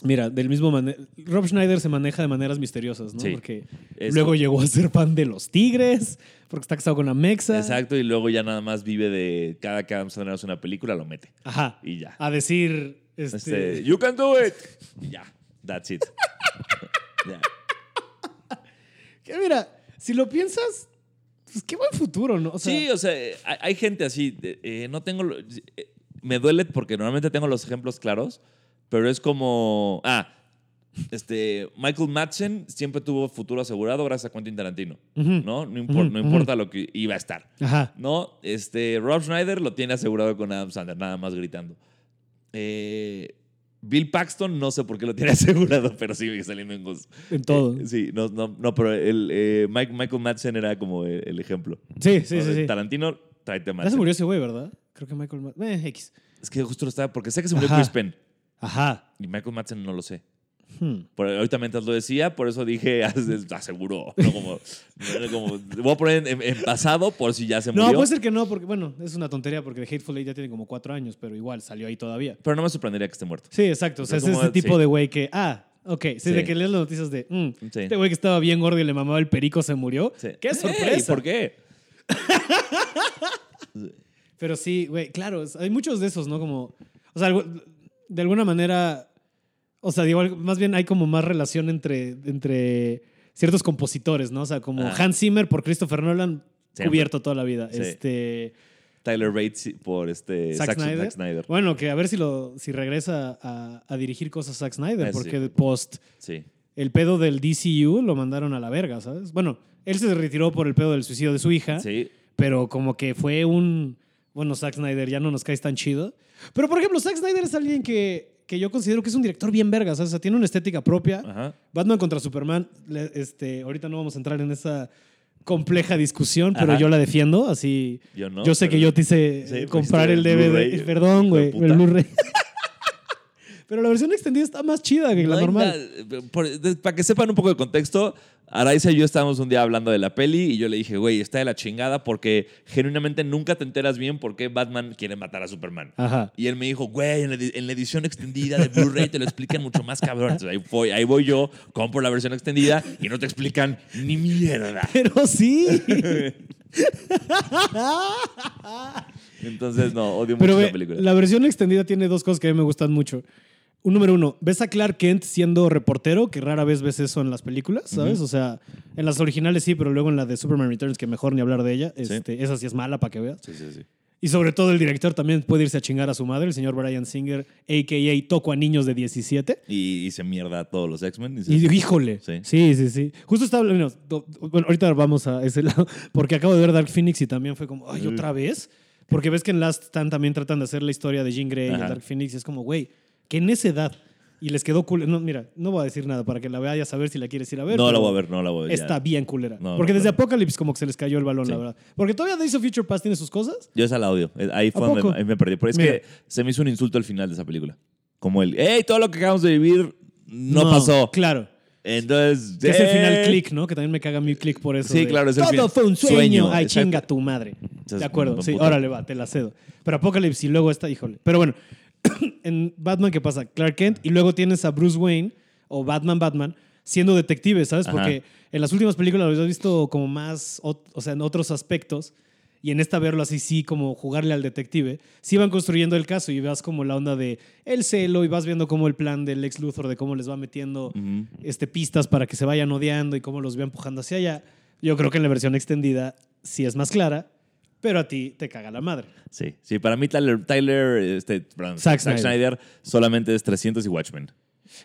A: Mira, del mismo manera, Rob Schneider se maneja de maneras misteriosas, ¿no?
B: Sí.
A: Porque
B: Eso-
A: luego llegó a ser fan de los Tigres, porque está casado con la Mexa.
B: Exacto, y luego ya nada más vive de cada que Adam Sandler hace una película, lo mete.
A: Ajá.
B: Y ya.
A: A decir, este,
B: Este, you can do it. Y ya. That's it. Ya.
A: que mira, si lo piensas, qué buen futuro, ¿no? O sea,
B: sí, o sea, hay, hay gente así. eh, no tengo. eh, me duele porque normalmente tengo los ejemplos claros, pero es como. Ah, este. Michael Madsen siempre tuvo futuro asegurado gracias a Quentin Tarantino.
A: Ujú.
B: ¿No? No, impor-
A: Ujú,
B: no
A: ujú.
B: importa lo que iba a estar.
A: Ajá.
B: No, este. Rob Schneider lo tiene asegurado con Adam Sandler, nada más gritando. Eh, Bill Paxton, no sé por qué lo tiene asegurado, pero sí sigue saliendo en Ghost.
A: En todo.
B: Eh, sí, no, no, no pero el, eh, Mike- Michael Madsen era como el, el ejemplo.
A: Sí, sí, sí. Sí.
B: Tarantino, tráete a
A: Ya se
B: Madsen.
A: murió ese güey, ¿verdad? Creo que Michael... Ma- Eh, X.
B: Es que justo lo estaba, porque sé que se murió
A: Ajá.
B: Chris Penn.
A: Ajá.
B: Y Michael Madsen no lo sé.
A: Hmm.
B: Por, ahorita mientras lo decía, por eso dije, aseguró. No como, no como- voy a poner en, en pasado por si ya se
A: No,
B: murió.
A: puede ser que no, porque, bueno, es una tontería, porque The Hateful Eight ya tiene como cuatro años, pero igual salió ahí todavía.
B: Pero no me sorprendería que esté muerto.
A: Sí, exacto. O sea, es
B: como-
A: ese tipo
B: sí.
A: de güey que, ah, ok, sí,
B: Sí.
A: de que lees las noticias de, mm,
B: Sí.
A: este güey que estaba bien gordo y le mamaba el perico se murió.
B: Sí.
A: ¡Qué sorpresa!
B: ¿Por qué?
A: Pero sí, güey, claro, hay muchos de esos, ¿no? Como, o sea, de alguna manera, o sea, digo, más bien hay como más relación entre, entre ciertos compositores, ¿no? O sea, como
B: Ah.
A: Hans Zimmer por Christopher Nolan,
B: Siempre.
A: cubierto toda la vida.
B: Sí.
A: Este,
B: Tyler Bates por este
A: Zack
B: Zack,
A: Snyder.
B: Zack Snyder.
A: Bueno, que a ver si, lo, si regresa a, a dirigir cosas Zack Snyder,
B: Ah, sí.
A: porque post
B: Sí.
A: el pedo del DCU lo mandaron a la verga, ¿sabes? Bueno, él se retiró por el pedo del suicidio de su hija,
B: Sí.
A: pero como que fue un. Bueno, Zack Snyder ya no nos caes tan chido. Pero por ejemplo, Zack Snyder es alguien que, que yo considero que es un director bien verga, ¿sabes? O sea, tiene una estética propia.
B: Ajá.
A: Batman contra Superman, le- este, ahorita no vamos a entrar en esa compleja discusión, pero
B: Ajá.
A: yo la defiendo, así.
B: Yo no.
A: sé que
B: pero-
A: yo te hice
B: Sí,
A: eh,
B: pues,
A: comprar el DVD.
B: Blu-ray,
A: Perdón,
B: hijo de
A: güey,
B: puta.
A: el Blu-ray. pero la versión extendida está más chida que la
B: No
A: normal.
B: por- de- para que sepan un poco de contexto, Araiza y yo estábamos un día hablando de la peli y yo le dije, güey, está de la chingada porque genuinamente nunca te enteras bien por qué Batman quiere matar a Superman.
A: Ajá.
B: Y él me dijo, güey, en la, en la edición extendida de Blu-ray te lo explican mucho más cabrón. Entonces ahí voy, ahí voy yo, compro la versión extendida y no te explican ni mierda.
A: Pero sí.
B: Entonces, no, odio
A: Pero
B: mucho
A: ve,
B: esa película.
A: la versión extendida tiene dos cosas que a mí me gustan mucho. Un número uno, ves a Clark Kent siendo reportero, que rara vez ves eso en las películas, ¿sabes? O sea, en las originales sí, pero luego en la de Superman Returns, que mejor ni hablar de ella, este, esa sí es mala para que veas.
B: Sí, sí, sí.
A: Y sobre todo el director también puede irse a chingar a su madre, el señor Brian Singer, a.k.a. Toco a niños de 17.
B: Y, y se mierda a todos los X-Men. y se-
A: Y híjole.
B: Sí.
A: Sí, sí, sí. Justo estaba Bueno, ahorita vamos a ese lado. Porque acabo de ver Dark Phoenix y también fue como, ay, otra vez. Porque ves que en Last Stand también tratan de hacer la historia de Jean Grey y
B: Ajá.
A: Dark Phoenix. Y es como, güey, que en esa edad. Y les quedó cool. No, mira, no voy a decir nada para que la vayas a ver si la quieres ir a ver.
B: no la voy a ver, no la voy a ver. ya.
A: Está bien culera.
B: No,
A: porque
B: no,
A: desde. Apocalypse como que se les cayó el balón,
B: Sí.
A: la verdad. Porque todavía Days of Future Past tiene sus cosas.
B: Yo esa la odio. Eh, Ahí fue
A: ¿A
B: donde ahí me perdí. Pero es
A: Mira.
B: que se me hizo un insulto al final de esa película. Como el, hey, todo lo que acabamos de vivir no, pasó.
A: Claro.
B: Entonces,
A: Que es el final
B: "Eh".
A: click, ¿no? Que también me caga mi click por eso.
B: Sí,
A: de,
B: claro, es el
A: Todo
B: final-
A: fue un sueño.
B: sueño,
A: Ay,
B: exacto.
A: chinga tu madre. De acuerdo. Sí, órale, va, te la cedo. Pero Apocalypse y luego esta, híjole. Pero bueno, en Batman, ¿qué pasa? Clark Kent y luego tienes a Bruce Wayne o Batman Batman siendo detective, ¿sabes?
B: Ajá.
A: Porque en las últimas películas lo habías visto como más, o sea, en otros aspectos. Y en esta verlo así, sí, como jugarle al detective, sí van construyendo el caso y vas como la onda de el celo y vas viendo como el plan del ex Luthor de cómo les va metiendo este, pistas para que se vayan odiando y cómo los va empujando hacia allá. Yo creo que en la versión extendida sí es más clara, pero a ti te caga la madre.
B: Sí, sí, para mí Tyler, Tyler este, perdón,
A: Zack
B: Zack,
A: Snyder.
B: Snyder solamente es 300 y Watchmen.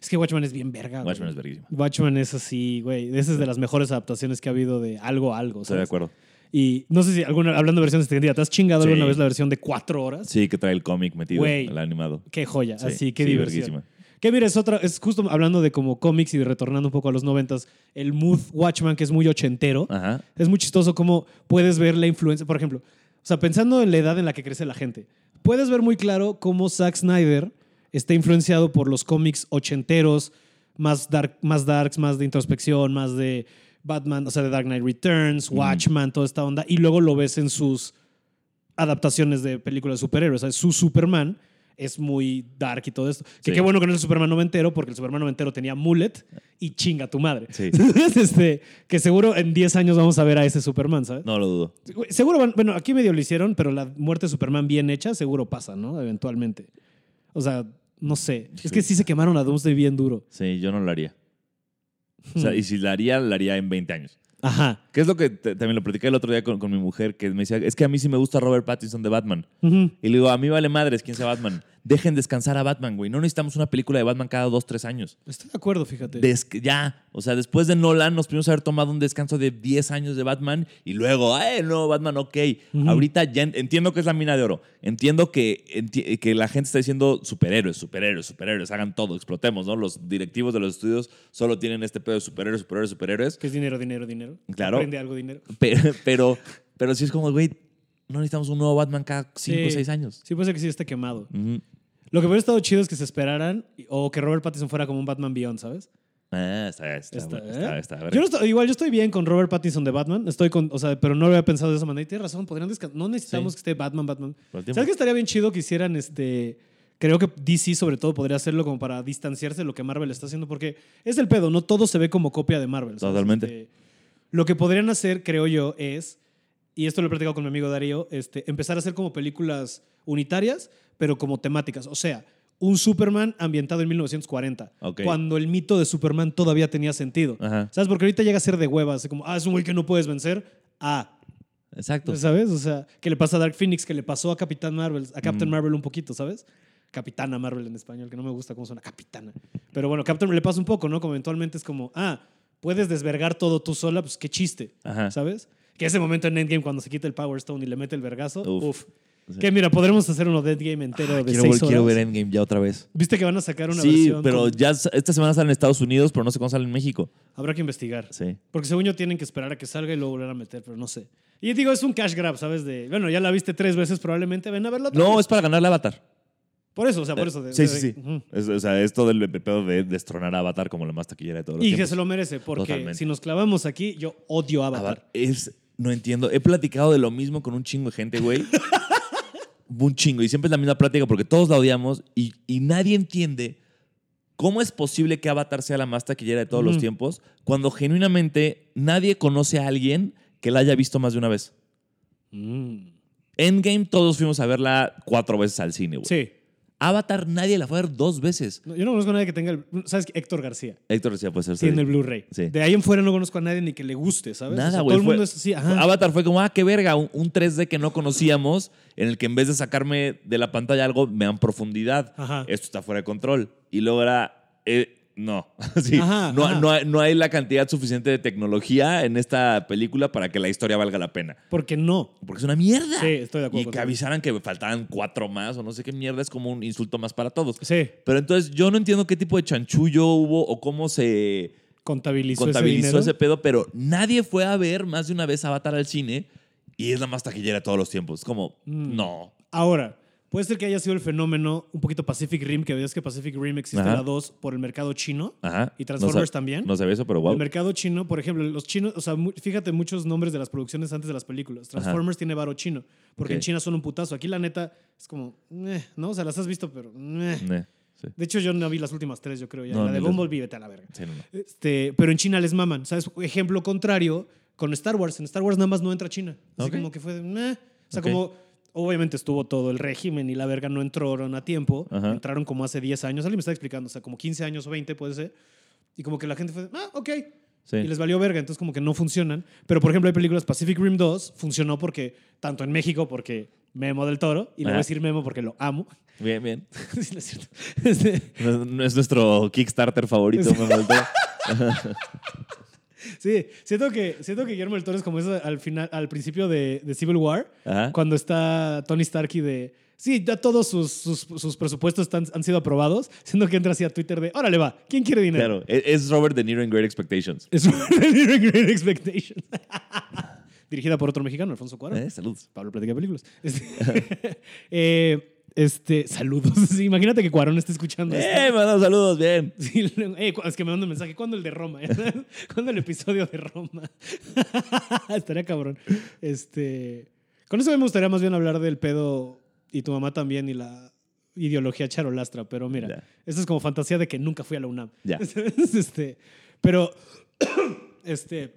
A: Es que Watchmen es bien verga. güey.
B: Watchmen es verguísima.
A: Watchmen es así, güey. Esa es de las mejores adaptaciones que ha habido de algo a algo.
B: Estoy de
A: ¿sabes?
B: acuerdo.
A: Y no sé si alguna, hablando de versiones extendidas, ¿te has chingado
B: Sí.
A: alguna vez la versión de cuatro horas?
B: Sí, que trae el cómic metido,
A: Güey.
B: el animado.
A: Qué joya,
B: Sí,
A: así, qué
B: sí,
A: diversión. Que mira, es otra, es justo hablando de como cómics y retornando un poco a los noventas, el mood Watchman, que es muy ochentero.
B: Ajá.
A: Es muy chistoso cómo puedes ver la influencia. Por ejemplo, o sea, pensando en la edad en la que crece la gente, puedes ver muy claro cómo Zack Snyder está influenciado por los cómics ochenteros, más, dark, más darks, más de introspección, más de Batman, o sea, de Dark Knight Returns, Watchman, toda esta onda. Y luego lo ves en sus adaptaciones de películas de superhéroes. O sea, su Superman es muy dark y todo esto. Que
B: Sí.
A: qué bueno que no es el Superman noventero, porque el Superman noventero tenía mullet y chinga tu madre.
B: Sí.
A: este, que seguro en 10 años vamos a ver a ese Superman, ¿sabes?
B: No lo dudo.
A: Seguro, van- bueno, aquí medio lo hicieron, pero la muerte de Superman bien hecha seguro pasa, ¿no? Eventualmente. O sea, no sé. Es que sí se quemaron a Doomsday bien duro.
B: Sí, yo no lo haría. O sea, y si la haría, la haría en 20 años.
A: Ajá.
B: Que es lo que te- también lo platicé el otro día con, con mi mujer, que me decía, es que a mí sí me gusta Robert Pattinson de Batman. Y le digo, a mí vale madres quién sea Batman. Dejen descansar a Batman, güey. No necesitamos una película de Batman cada dos, tres años.
A: Estoy de acuerdo, fíjate.
B: Des- ya, o sea, después de Nolan nos pudimos haber tomado un descanso de 10 años de Batman y luego, ¡ay, no, Batman, ok! Ahorita ya en- entiendo que es la mina de oro. Entiendo que, enti- que la gente está diciendo superhéroes, superhéroes, superhéroes, hagan todo, explotemos, ¿no? Los directivos de los estudios solo tienen este pedo de superhéroes, superhéroes, superhéroes.
A: Que es dinero, dinero, dinero.
B: Claro.
A: Aprende algo, dinero.
B: Pero, pero, pero sí es como, güey, no necesitamos un nuevo Batman cada 5 o
A: Sí.
B: 6 años.
A: Sí, puede ser que sí esté quemado. Lo que hubiera estado chido es que se esperaran o que Robert Pattinson fuera como un Batman Beyond, ¿sabes?
B: Ah, está, está,
A: Está,
B: bueno,
A: ¿eh?
B: está, verga.
A: Yo no estoy- igual yo estoy bien con Robert Pattinson de Batman. Estoy con, o sea, pero no lo había pensado de esa manera. Y tienes razón, podrían. No necesitamos
B: Sí.
A: que esté Batman, Batman. ¿Sabes qué estaría bien chido que hicieran este? Creo que DC sobre todo podría hacerlo como para distanciarse de lo que Marvel está haciendo porque es el pedo, no todo se ve como copia de Marvel. ¿sabes?
B: Totalmente.
A: Este, lo que podrían hacer, creo yo, es y esto lo he platicado con mi amigo Darío, este, empezar a hacer como películas unitarias, pero como temáticas. O sea, un Superman ambientado en 1940,
B: Ok.
A: cuando el mito de Superman todavía tenía sentido.
B: Ajá.
A: ¿Sabes? Porque ahorita llega a ser de huevas, como, ah, es un güey que no puedes vencer. Ah,
B: Exacto.
A: ¿sabes? O sea, que le pasa a Dark Phoenix, que le pasó a Capitán Marvel, a Captain
B: Mm.
A: Marvel un poquito, ¿sabes? Capitana Marvel en español, que no me gusta cómo suena Capitana. Pero bueno, Captain le pasa un poco, ¿no? Como eventualmente es como, ah, puedes desvergar todo tú sola, pues qué chiste,
B: Ajá.
A: ¿sabes? Que ese momento en Endgame cuando se quita el Power Stone y le mete el vergazo,
B: Uf.
A: uff.
B: Sí.
A: Que mira, podremos hacer uno de Endgame entero
B: Ah,
A: de
B: quiero,
A: seis horas.
B: quiero ver Endgame ya otra vez.
A: ¿Viste que van a sacar una
B: Sí,
A: versión?
B: pero
A: con-
B: ya esta semana sale en Estados Unidos, pero no sé cuándo sale en México.
A: Habrá que investigar.
B: Sí.
A: Porque según yo tienen que esperar a que salga y luego volver a meter, pero no sé. Y digo, es un cash grab, ¿sabes? De, bueno, ya la viste tres veces probablemente, ven a verla otra
B: No,
A: vez.
B: es para ganar el Avatar.
A: Por eso, o sea, por eso. de-
B: sí,
A: de-
B: sí, sí. Es- o sea, es todo el pedo de destronar a Avatar como la más taquillera de todos los
A: Y que
B: tiempos.
A: se lo merece, porque
B: Totalmente.
A: si nos clavamos aquí, yo odio Avatar.
B: Avatar es... No entiendo. He platicado de lo mismo con un chingo de gente, güey. un chingo. Y siempre es la misma plática porque todos la odiamos y, y nadie entiende cómo es posible que Avatar sea la más taquillera de todos los tiempos cuando genuinamente nadie conoce a alguien que la haya visto más de una vez.
A: Mm.
B: Endgame todos fuimos a verla cuatro veces al cine, güey.
A: Sí.
B: Avatar nadie la fue a ver dos veces.
A: No, yo no conozco a nadie que tenga el. ¿Sabes? qué? Héctor García
B: Héctor decía, puede ser.
A: tiene el Blu-ray.
B: Sí.
A: De ahí en fuera no conozco a nadie ni que le guste, ¿sabes? O sea,
B: Nada, güey.
A: Todo el mundo es así. Ajá.
B: Avatar fue como, ah, qué verga, un, un 3D que no conocíamos, en el que en vez de sacarme de la pantalla algo, me dan profundidad.
A: Ajá.
B: Esto está fuera de control. Y luego era, eh, no. Sí,
A: Ajá,
B: no,
A: ajá.
B: no hay, no hay la cantidad suficiente de tecnología en esta película para que la historia valga la pena.
A: Porque no.
B: Porque es una mierda.
A: Sí, estoy de acuerdo
B: Y que avisaran que faltaban cuatro más o no sé qué mierda es como un insulto más para todos.
A: Sí.
B: Pero entonces yo no entiendo qué tipo de chanchullo hubo o cómo se
A: Contabilizó,
B: contabilizó
A: ese,
B: pedo, pero nadie fue a ver más de una vez Avatar al cine y es la más taquillera de todos los tiempos. Es como,
A: Mm.
B: no.
A: Ahora, puede ser que haya sido el fenómeno un poquito Pacific Rim, que ves que Pacific Rim existe
B: Ajá.
A: la 2 por el mercado chino.
B: Ajá.
A: ¿Y Transformers
B: No sab-
A: también?
B: No sabía eso, pero wow.
A: El mercado chino, por ejemplo, los chinos, o sea, fíjate muchos nombres de las producciones antes de las películas. Transformers tiene varo chino, porque
B: Ok.
A: en China son un putazo. Aquí la neta es como, "Meh", ¿no? O sea, las has visto, pero...
B: Sí.
A: De hecho, yo no vi las últimas tres, yo creo ya.
B: No,
A: la de Bumblebee, vete a la verga.
B: Sí, no.
A: Este, pero en China les maman. ¿Sabes? Ejemplo contrario con Star Wars. En Star Wars nada más no entra China. Así como que fue de. O sea, como obviamente estuvo todo el régimen y la verga no entraron a tiempo.
B: Ajá.
A: Entraron como hace 10 años. Alguien me está explicando, o sea, como 15 años o 20 puede ser. Y como que la gente fue, ah, ok.
B: Sí.
A: Y les valió verga, entonces como que no funcionan. Pero por ejemplo hay películas, Pacific Rim 2 funcionó porque, tanto en México porque Memo del Toro, y le voy a decir Memo porque lo amo.
B: Bien, bien.
A: Sí, no es cierto. Este,
B: No, no es nuestro Kickstarter favorito,
A: Sí.
B: me faltó.
A: Sí, siento que, siento que Guillermo del Toro es como eso al final, al principio de, de Civil War,
B: Ajá.
A: cuando está Tony Stark y de. Sí, ya todos sus, sus, sus presupuestos están- han sido aprobados, siendo que entra así a Twitter de, órale va, ¿quién quiere dinero?
B: Claro, e- es Robert De Niro en Great Expectations.
A: Es Great Expectations. Dirigida por otro mexicano, Alfonso Cuarón.
B: Eh, saludos.
A: Pablo platica películas. Este, eh, este, saludos. Sí, imagínate que Cuarón esté escuchando.
B: ¡Eh, mando saludos! Bien.
A: Sí, eh, es que me manda un mensaje. ¿Cuándo el de Roma? ¿Cuándo el episodio de Roma? Estaría cabrón. Este, con eso me gustaría más bien hablar del pedo y tu mamá también y la ideología charolastra. Pero mira,
B: Ya.
A: esto es como fantasía de que nunca fui a la UNAM.
B: Ya.
A: este, pero, este,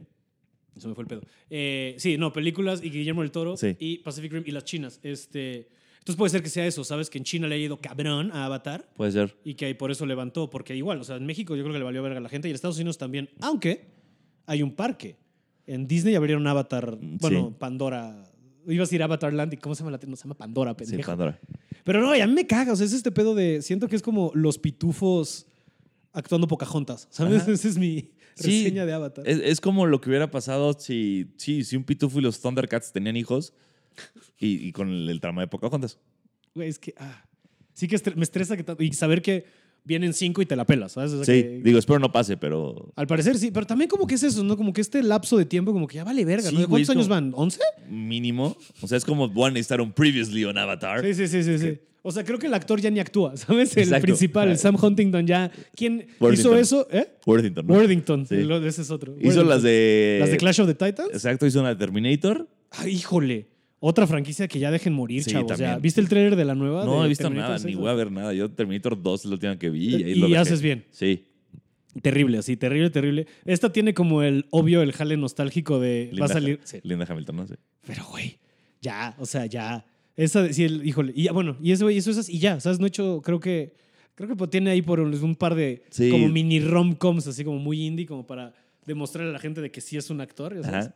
A: se me fue el pedo. Eh, sí, no, películas y Guillermo del Toro
B: Sí.
A: y Pacific Rim y las chinas. Este, entonces puede ser que sea eso, ¿sabes? Que en China le ha ido cabrón a Avatar
B: Puede ser.
A: y que ahí por eso levantó, porque igual, o sea, en México yo creo que le valió verga a la gente y en Estados Unidos también, aunque hay un parque. En Disney abrieron Avatar, bueno,
B: Sí.
A: Pandora. Iba a decir Avatar Land y ¿cómo se llama la tienda? Se llama Pandora,
B: Sí,
A: pendejo.
B: Pandora.
A: Pero no, y a mí me caga, o sea, es este pedo de, siento que es como los pitufos actuando Pocahontas, ¿sabes?
B: Ajá.
A: Esa es mi
B: Sí.
A: reseña de Avatar.
B: Es, es como lo que hubiera pasado si, sí, si un pitufo y los Thundercats tenían hijos y, y con el, el trama de Pocahontas.
A: Güey, es que, ah, sí que estre- me estresa que, y saber que vienen cinco y te la pelas, ¿sabes? O sea,
B: Sí,
A: que-
B: digo, espero no pase, pero
A: Al parecer sí, pero también como que es eso, ¿no? Como que este lapso de tiempo como que ya vale verga,
B: Sí,
A: ¿no? ¿De ¿Cuántos años van? ¿11?
B: mínimo. O sea, es como van a necesitar un previously on Avatar.
A: Sí, sí, sí, sí, sí. O sea, creo que el actor ya ni actúa, ¿sabes? El
B: Exacto.
A: principal, el Sam Huntington ya. ¿Quién hizo
B: Worthington.
A: eso? ¿Eh?
B: Worthington, ¿no?
A: Worthington.
B: Sí.
A: Ese es otro.
B: Hizo
A: Worthington.
B: las de.
A: ¿Las de Clash of the Titans?
B: Exacto, hizo una de Terminator.
A: Ah, híjole. Otra franquicia que ya dejen morir,
B: Sí,
A: chavos. Ya. ¿Viste el trailer de la nueva?
B: No he visto
A: Terminator
B: nada,
A: 6?
B: ni voy a ver nada. Yo Terminator 2 es la última que vi. Y, ahí
A: Y
B: lo dejé.
A: haces bien.
B: Sí.
A: Terrible, así, terrible, terrible. Esta tiene como el obvio, el jale nostálgico de. va a salir. sí.
B: Linda Hamilton, ¿no? Sí.
A: Pero, güey, ya, o sea, ya. Esa, sí, el, híjole. Y bueno, y eso, güey, eso es y ya, ¿sabes? No he hecho, creo que. Creo que pues, tiene ahí por un, un par de
B: Sí.
A: como mini rom-coms, así como muy indie, como para demostrarle a la gente de que sí es un actor, ¿sabes?
B: Ajá.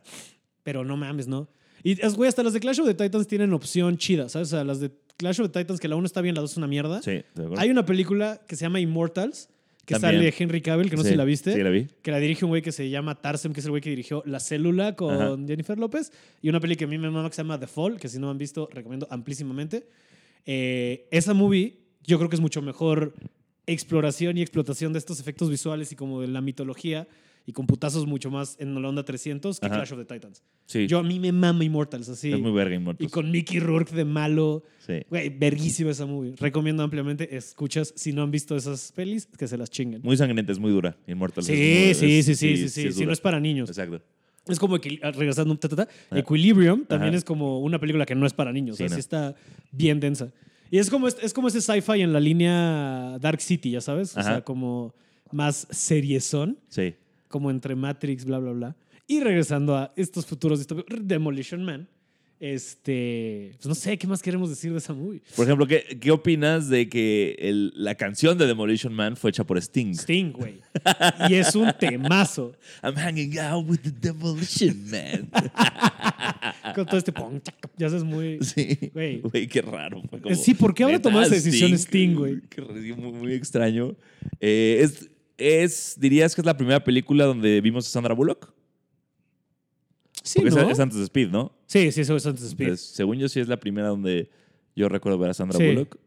A: Pero no mames, ¿no? Y, es, güey, hasta las de Clash of the Titans tienen opción chida, ¿sabes? O sea, las de Clash of the Titans, que la 1 está bien, la 2 es una mierda.
B: Sí, ¿de acuerdo?
A: Hay una película que se llama Immortals, que
B: También.
A: sale Henry Cavill, que no sé
B: Sí,
A: si la viste
B: Sí, la vi.
A: que la dirige un güey que se llama Tarsem, que es el güey que dirigió La Célula con
B: Ajá.
A: Jennifer López, y una peli que a mí me mama que se llama The Fall, que si no han visto, recomiendo amplísimamente. Eh, esa movie yo creo que es mucho mejor exploración y explotación de estos efectos visuales y como de la mitología y con putazos mucho más en la onda 300 que
B: Ajá.
A: Clash of the Titans.
B: Sí.
A: Yo a mí me mama Immortals, así.
B: es muy verga
A: y
B: Immortals.
A: con Mickey Rourke de malo.
B: Sí.
A: Güey, verguísima esa movie. Recomiendo ampliamente. Escuchas, si no han visto esas pelis, que se las chinguen.
B: Muy sangrienta, es muy dura. Immortals.
A: Sí,
B: es muy-
A: sí,
B: es-
A: sí, sí, sí, sí. Si no es para niños.
B: Exacto.
A: Es como, ah, regresando, ta, ta, ta,
B: Ajá.
A: Equilibrium también
B: Ajá.
A: es como una película que no es para niños.
B: Sí,
A: o sea,
B: no.
A: sí está bien densa. Y es como, es como ese sci-fi en la línea Dark City, ya sabes. O
B: Ajá.
A: sea, como más seriezón,
B: Sí.
A: Como entre Matrix, bla, bla, bla. Y regresando a estos futuros distópicos, Demolition Man. Este, pues no sé, ¿qué más queremos decir de esa movie?
B: Por ejemplo, ¿qué, qué opinas de que el- la canción de Demolition Man fue hecha por Sting?
A: Sting, güey. Y es un temazo.
B: I'm hanging out with the Demolition Man.
A: Con todo este pong, ya sabes, muy...
B: sí.
A: Güey.
B: Güey, qué raro. Fue como,
A: Sí, ¿por qué
B: ¿neta,
A: tomado esa decisión Sting, güey?
B: Raro, muy, muy extraño. Eh, es, es, ¿Dirías que es la primera película donde vimos a Sandra Bullock?
A: Sí,
B: Porque
A: ¿no?
B: es, es antes de Speed, ¿no?
A: Sí, sí, eso es antes de Speed.
B: Entonces, según yo, sí es la primera donde yo recuerdo ver a Sandra
A: Sí.
B: Bullock.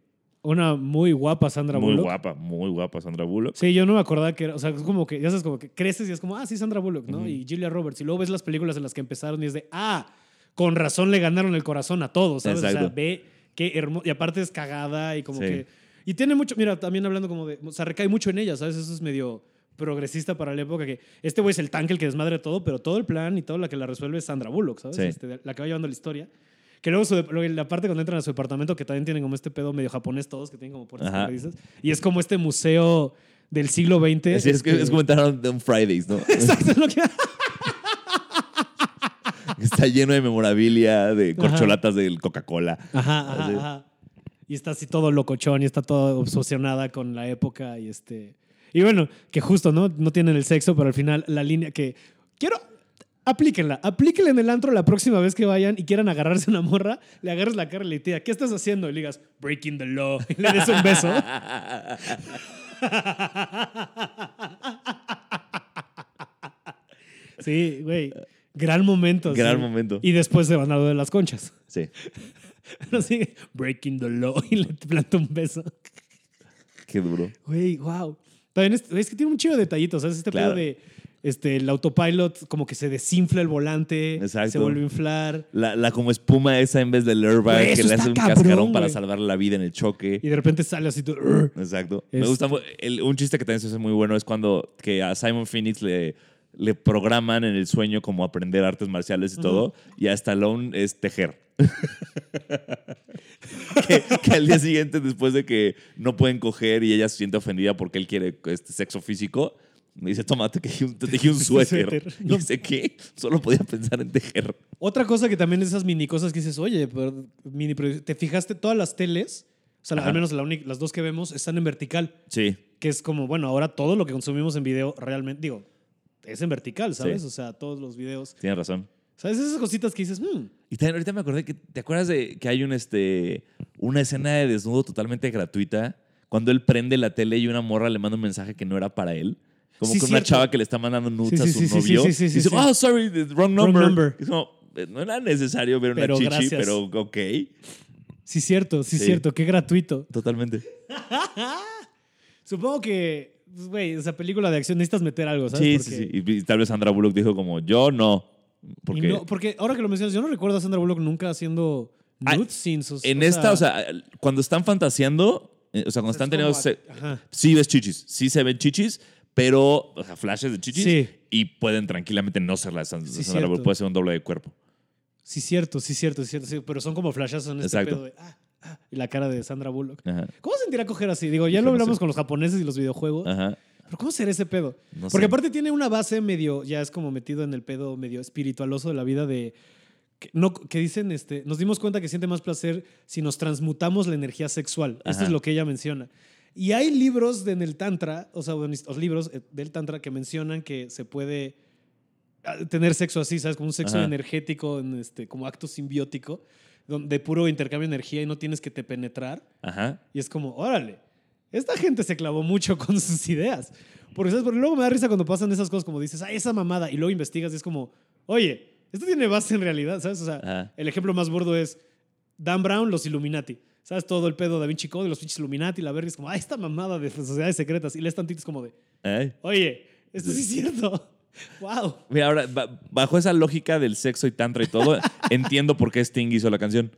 A: Una muy guapa Sandra
B: muy
A: Bullock.
B: guapa, muy guapa Sandra Bullock.
A: Sí, yo no me acordaba que era, o sea, es como que, ya sabes, como que creces y es como, ah, sí, Sandra Bullock, ¿no?
B: Ujú.
A: Y Julia Roberts. Y luego ves las películas en las que empezaron y es de, ah, con razón le ganaron el corazón a todos, ¿sabes? O sea,
B: Exacto.
A: ve qué hermoso. Y aparte es cagada y como
B: Sí.
A: que. Y tiene mucho, mira, también hablando como de, o sea, recae mucho en ella, ¿sabes? Eso es medio progresista para la época que este güey es el tanque el que desmadre todo, pero todo el plan y todo la que la resuelve es Sandra Bullock, ¿sabes?
B: Sí.
A: Este, la que va llevando la historia. Que luego su, la parte cuando entran a su departamento, que también tienen como este pedo medio japonés todos, que tienen como puertas
B: Ajá.
A: corredizas. Y es como este museo del siglo XX.
B: Sí, es, que,
A: este-
B: es como un Fridays, ¿no?
A: Exacto, lo que...
B: Está lleno de memorabilia, de corcholatas del Coca-Cola.
A: Ajá, ajá, ajá. Y está así todo locochón y está todo obsesionada con la época y este... Y bueno, que justo, ¿no? No tienen el sexo, pero al final la línea que... Quiero... Aplíquenla, aplíquenla en el antro la próxima vez que vayan y quieran agarrarse una morra, le agarres la cara y le digas, ¿qué estás haciendo? Y le digas, breaking the law. Y le des un beso. Sí, güey. Gran momento.
B: Gran
A: sí.
B: momento.
A: Y después se van a lo de las conchas.
B: Sí.
A: Así, breaking the law y le planta un beso.
B: Qué duro.
A: Güey, wow. También es, es que tiene un chido de detallitos, ¿sabes? Este
B: Claro.
A: pedo de este, el autopilot como que se desinfla el volante,
B: Exacto.
A: se vuelve a inflar
B: La, la como espuma esa en vez del airbag que le hace un
A: cabrón,
B: cascarón para
A: güey.
B: salvarle la vida en el choque.
A: y de repente sale así. "Ugh".
B: Exacto. Me gusta el- un chiste que también se hace muy bueno es cuando que a Simon Phoenix le, le programan en el sueño como aprender artes marciales y todo, y a Stallone es tejer. que, que al día siguiente, después de que no pueden coger y ella se siente ofendida porque él quiere este sexo físico, me dice, toma, te tejí un, te tejí un suéter. Y dice, ¿qué? Solo podía pensar en tejer.
A: Otra cosa que también es esas mini cosas que dices, oye, pero, mini, pero ¿te fijaste? Todas las teles, o sea,
B: Ajá.
A: al menos la única- las dos que vemos, están en vertical.
B: Sí.
A: Que es como, bueno, ahora todo lo que consumimos en video realmente, digo, es en vertical, ¿sabes?
B: Sí.
A: O sea, todos los videos.
B: Tienes razón.
A: ¿Sabes? Esas cositas que dices, hmm,
B: Y también ahorita me acordé que, ¿te acuerdas de que hay un, este, una escena de desnudo totalmente gratuita? Cuando él prende la tele y una morra le manda un mensaje que no era para él. Como
A: Sí,
B: que una chava que le está mandando nudes
A: Sí,
B: a su novio.
A: sí, sí, sí,
B: dice, oh, sorry, the wrong number.
A: number.
B: Es como, eh, no era necesario ver una
A: Pero
B: chichi,
A: gracias.
B: pero ok.
A: sí, cierto, sí, cierto, qué gratuito.
B: Totalmente.
A: Supongo que, güey, esa película de acción necesitas meter algo, ¿sabes?
B: Sí,
A: Porque-
B: sí, sí. Y, tal vez Sandra Bullock dijo como, yo no. Porque
A: no- porque ahora que lo mencionas, yo no recuerdo a Sandra Bullock nunca haciendo
B: Ah,
A: nude scenes.
B: en
A: o
B: esta, o sea, cuando están fantaseando, eh, o sea, cuando
A: es
B: están teniendo... se- sí ves chichis, sí se ven chichis, pero, o sea, flashes de chichis
A: Sí.
B: y pueden tranquilamente no ser la de San-
A: Sí,
B: Sandra. Bullock, puede ser un doble de cuerpo.
A: Sí, cierto, sí, cierto, sí, cierto. sí, pero son como flashazos en este
B: Exacto.
A: pedo de. ah, y la cara de Sandra Bullock.
B: Ajá,
A: ¿Cómo sentirá coger así? Digo, ya lo
B: no
A: hablamos
B: sé.
A: con los japoneses y los videojuegos.
B: ajá.
A: Pero ¿cómo será ese pedo?
B: No
A: Porque
B: sé.
A: aparte tiene una base medio, ya es como metido en el pedo medio espiritualoso de la vida de. Que, no, que dicen, este, nos dimos cuenta que siente más placer si nos transmutamos la energía sexual. Esto
B: Ajá.
A: es lo que ella menciona. Y hay libros de- en el Tantra, o sea, los libros eh, del Tantra que mencionan que se puede ah, tener sexo así, ¿sabes? Como un sexo
B: Ajá.
A: energético, en este, como acto simbiótico, de puro intercambio de energía y no tienes que te penetrar.
B: Ajá.
A: Y es como, órale, esta gente se clavó mucho con sus ideas. Porque, ¿sabes? Porque luego me da risa cuando pasan esas cosas como dices, ay, esa mamada, y luego investigas y es como, oye, esto tiene base en realidad, ¿sabes? O sea,
B: Ajá.
A: el ejemplo más burdo es Dan Brown, los Illuminati. ¿Sabes? Todo el pedo de Da Vinci Code, los pinches Illuminati, la verga es como, ay, esta mamada de sociedades secretas. Y lees tantito es como de,
B: Ay.
A: oye, esto sí es cierto. Wow.
B: Mira, ahora, ba- bajo esa lógica del sexo y tantra y todo, entiendo por qué Sting hizo la canción.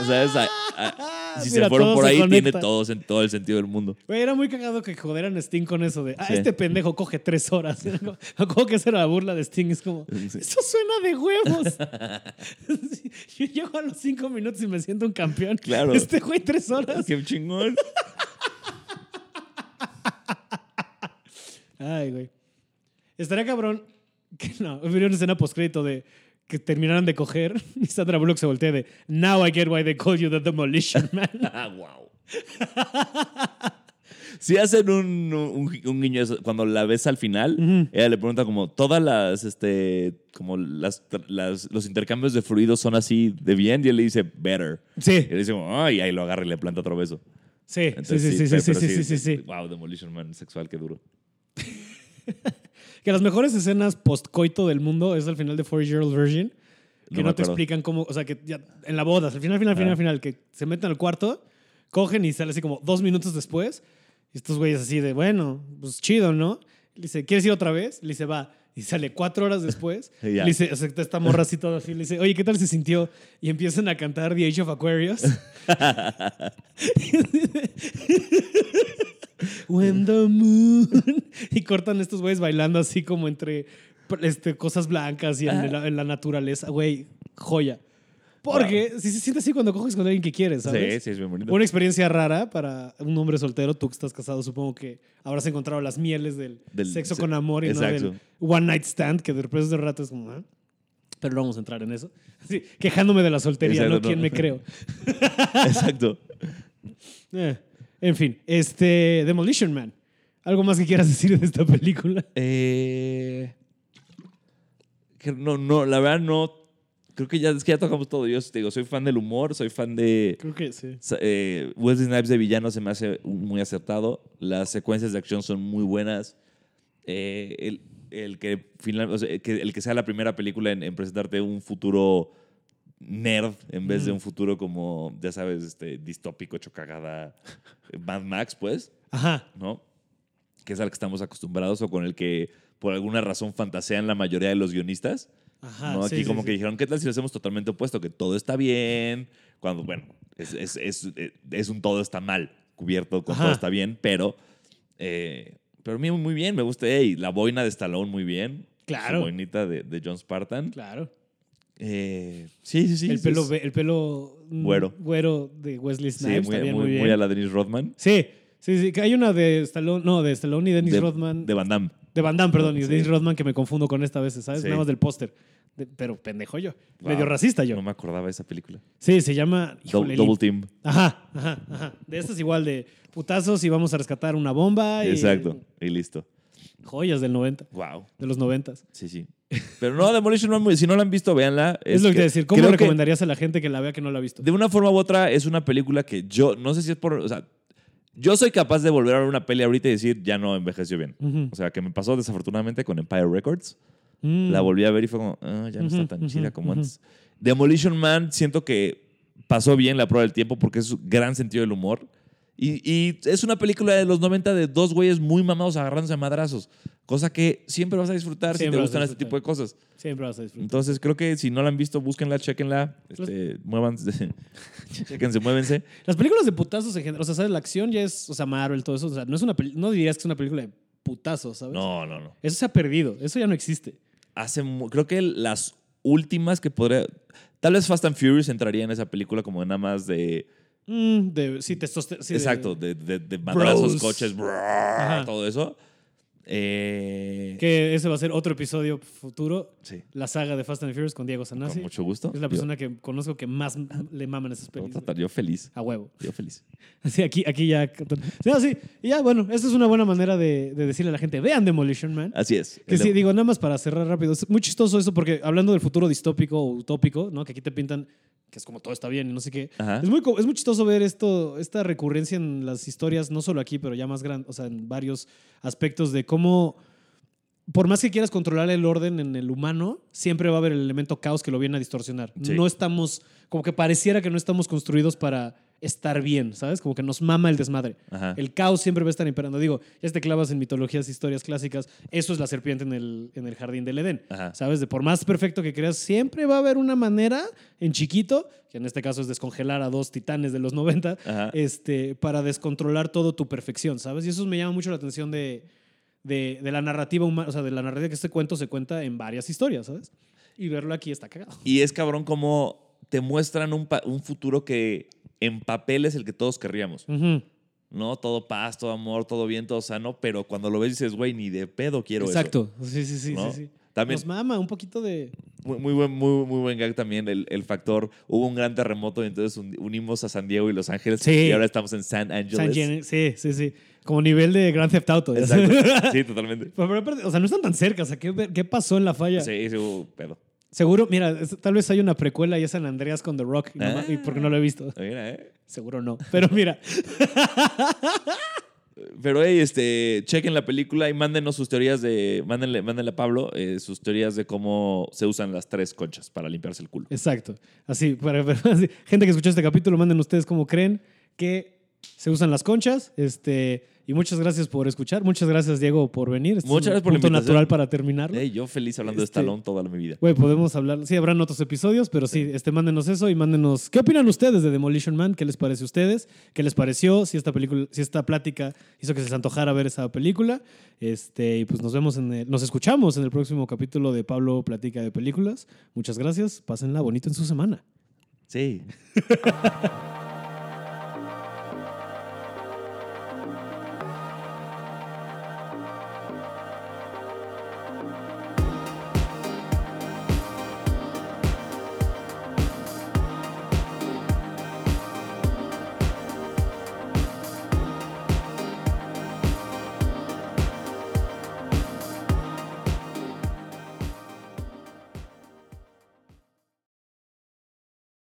B: O sea, es a- a- si
A: Mira,
B: se fueron por ahí, tiene
A: conecta.
B: todo, sen- todo el sentido del mundo.
A: Güey, era muy cagado que joderan a Sting con eso de, ah,
B: Sí.
A: este pendejo coge tres horas. ¿Cómo que esa era la burla de Sting? Es como,
B: Sí.
A: eso suena de huevos. Yo llego a los cinco minutos y me siento un campeón.
B: Claro.
A: Este güey tres horas.
B: Qué chingón.
A: Ay, güey. Estaría cabrón que no, hubiera una escena postcrédito de que terminaran de coger y Sandra Bullock se voltea de Now I get why they call you the Demolition Man.
B: Ah, wow. Si hacen un, un, un guiño cuando la ves al final, ella le pregunta como todas las, este, como las, las- los intercambios de fluidos son así de bien y él le dice better.
A: Sí,
B: Y le dice ay, ahí lo agarra y le planta otro beso.
A: sí, sí,
B: Entonces,
A: sí, sí, sí, sí, sí, sí, sí, sí.
B: Wow, Demolition Man sexual, qué duro.
A: Que las mejores escenas post-coito del mundo es al final de Four Year Old Virgin. Que
B: No
A: te explican cómo, o sea, que ya en la boda, al final, final, final,
B: Ah.
A: final, que se meten al cuarto, cogen y sale así como dos minutos después. Y estos güeyes así de, bueno, pues chido, ¿no? Le dice, ¿quieres ir otra vez? Le dice, va. Y sale cuatro horas después.
B: Ya.
A: Le dice, acepta esta morra así todo así. Le dice, oye, ¿qué tal se sintió? Y empiezan a cantar The Age of Aquarius. When the moon. Y cortan estos güeyes bailando así como entre este, cosas blancas y en, la, en la naturaleza. Güey, joya. Porque si se siente así cuando coges con alguien que quieres, ¿sabes?
B: Sí, sí, es bien bonito.
A: Una experiencia rara para un hombre soltero. Tú que estás casado, supongo que habrás encontrado las mieles del,
B: Del-
A: sexo con amor y no
B: exacto.
A: del one night stand, que de repente de rato es como... ¿ah? Pero no vamos a entrar en eso. Sí, quejándome de la soltería,
B: Exacto,
A: no quién
B: no.
A: me creo.
B: Exacto.
A: Eh, en fin, este Demolition Man. ¿Algo más que quieras decir de esta película?
B: Eh, que no, no, la verdad no. Creo que ya, es que ya tocamos todo. Yo te digo, soy fan del humor, soy fan de.
A: Creo que sí.
B: Eh, Wesley Snipes de villano se me hace muy acertado. Las secuencias de acción son muy buenas. Eh, el- el que, final, o sea, que el que sea la primera película en, en presentarte un futuro nerd en vez de
A: Ujú.
B: un futuro como, ya sabes, este, distópico, hecho cagada, Mad Max, pues,
A: Ajá.
B: ¿no? Que es al que estamos acostumbrados o con el que por alguna razón fantasean la mayoría de los guionistas.
A: Ajá.
B: ¿no? Aquí
A: sí,
B: como
A: sí.
B: que dijeron, ¿qué tal si lo hacemos totalmente opuesto? Que todo está bien, cuando, bueno, es, es, es, es un todo está mal, cubierto con
A: Ajá.
B: todo está bien, pero, eh, pero a mí muy bien, me gusta. Ey, la boina de Stallone muy bien.
A: Claro.
B: Su boinita de, de John Spartan.
A: Claro.
B: Eh, sí, sí, sí.
A: el
B: sí,
A: pelo, el pelo mm,
B: Güero.
A: güero de Wesley
B: sí,
A: Snipes
B: muy,
A: también
B: muy-
A: muy, bien.
B: muy a la Dennis Rodman.
A: Sí, sí, sí. Que hay una de Stallone, no, de Stallone y Dennis
B: de,
A: Rodman.
B: De
A: De,
B: Van Damme.
A: Van Damme, perdón, y
B: Sí.
A: Dennis Rodman que me confundo con esta a veces, ¿sabes?
B: Sí.
A: Nada más del póster. De- Pero pendejo yo.
B: Wow.
A: Medio racista yo.
B: No me acordaba de esa película.
A: Sí, se llama. Híjole,
B: Double Team.
A: Ajá, ajá, ajá. De estas igual de putazos y vamos a rescatar una bomba. Y
B: Exacto. Y listo.
A: Joyas del 90,
B: Wow.
A: de los 90.
B: Sí, sí. Pero no, Demolition Man, si no la han visto, véanla.
A: Es, lo que a decir. ¿Cómo
B: que
A: recomendarías a la gente que la vea que no la ha visto?
B: de una forma u otra es una película que yo, no sé si es por, o sea, yo soy capaz de volver a ver una peli ahorita y decir, ya no envejeció bien.
A: Ujú.
B: O sea, que me pasó desafortunadamente con Empire Records.
A: Mm.
B: La volví a ver y fue como, "Ah, ya no está
A: Ujú,
B: tan
A: ujú,
B: chida como antes. Demolition Man siento que pasó bien la prueba del tiempo porque es gran sentido del humor. Y, y es una película de los 90 de dos güeyes muy mamados agarrándose a madrazos. Cosa que siempre vas a disfrutar si te gustan este tipo de cosas.
A: Siempre vas a disfrutar.
B: Entonces creo que si no la han visto, búsquenla, chequenla, este, muévanse, chequense, muévense.
A: Las películas de putazos en general, o sea, ¿sabes? La acción ya es, o sea, Marvel, todo eso. O sea, no, es una no dirías que es una película de putazos, ¿sabes?
B: No, no, no.
A: Eso se ha perdido. Eso ya no existe.
B: Hace, creo que las últimas que podría, tal vez Fast and Furious entraría en esa película como nada más de,
A: Mm, de, sí, testosterona. sí,
B: exacto, de, de, de madrazos,
A: Bros.
B: coches, brrr, todo eso. Eh,
A: Que ese va a ser otro episodio futuro.
B: Sí,
A: La saga de Fast and Furious con Diego Sanasi.
B: con mucho gusto.
A: Es la
B: Yo-
A: persona que conozco que más le maman esas películas.
B: yo feliz,
A: A huevo.
B: yo feliz.
A: Sí, aquí, aquí ya. Sí, sí, y ya, bueno, esta es una buena manera de, de decirle a la gente: vean Demolition Man.
B: Así es.
A: Que
B: El
A: sí,
B: de-
A: digo, nada más para cerrar rápido. Es muy chistoso eso porque hablando del futuro distópico o utópico, ¿no? Que aquí te pintan que es como todo está bien y no sé qué.
B: Ajá.
A: Es muy, es muy chistoso ver esto, esta recurrencia en las historias, no solo aquí, pero ya más grande, o sea, en varios aspectos de cómo, por más que quieras controlar el orden en el humano, siempre va a haber el elemento caos que lo viene a distorsionar.
B: Sí.
A: No estamos, como que pareciera que no estamos construidos para estar bien, ¿sabes? Como que nos mama el desmadre.
B: Ajá.
A: El caos siempre va a estar imperando. Digo, ya te clavas en mitologías, historias clásicas, eso es la serpiente en el, en el jardín del Edén.
B: Ajá.
A: ¿Sabes? De por más perfecto que creas, siempre va a haber una manera en chiquito, que en este caso es descongelar a dos titanes de los 90,
B: Ajá.
A: este, para descontrolar todo tu perfección, ¿sabes? Y eso me llama mucho la atención de, de, de la narrativa humana, o sea, de la narrativa que este cuento se cuenta en varias historias, ¿sabes? Y verlo aquí está cagado.
B: Y es cabrón como te muestran un, un futuro que en papel es el que todos querríamos. ¿No? Todo paz, todo amor, todo bien, todo sano, pero cuando lo ves dices, güey, ni de pedo quiero
A: Exacto. Sí, sí, sí,
B: ¿no?
A: sí, sí.
B: También-
A: Nos mama un poquito de...
B: Muy, muy buen, muy, muy buen gag también el, el factor. Hubo un gran terremoto y entonces un- unimos a San Diego y Los Ángeles
A: Sí.
B: y ahora estamos en San
A: San
B: Angeles.
A: Gen- sí, sí, sí. Como nivel de Grand Theft Auto. ¿ya
B: Exacto. Sí, totalmente.
A: Pero, pero aparte, o sea, no están tan cerca. O sea, ¿qué, qué pasó en la falla?
B: Sí, sí, hubo pedo.
A: Seguro, mira, tal vez hay una precuela y es San Andreas con The Rock. Y, no y porque no lo he visto.
B: Mira, ¿eh?
A: Seguro no. Pero mira,
B: Pero, hey, este, chequen la película y mándenos sus teorías de. Mándenle, mándenle a Pablo eh, sus teorías de cómo se usan las tres conchas para limpiarse el culo.
A: exacto. Así, para, gente que escuchó este capítulo, manden ustedes cómo creen que se usan las conchas. Este, y muchas gracias por escuchar. Muchas gracias, Diego, por venir. Este es
B: Muchas
A: un
B: gracias por
A: punto natural para terminarlo.
B: Hey, yo feliz hablando
A: Este-
B: de Stallone toda mi vida.
A: Güey, podemos hablar. Sí, habrán otros episodios, pero sí, este, mándenos eso y mándenos. ¿Qué opinan ustedes de Demolition Man? ¿Qué les parece a ustedes? ¿Qué les pareció? Si esta película, si esta plática hizo que se les antojara ver esa película. Este, y pues nos vemos en el- nos escuchamos en el próximo capítulo de Pablo Platica de Películas. Muchas gracias. Pásenla bonito en su semana.
B: Sí.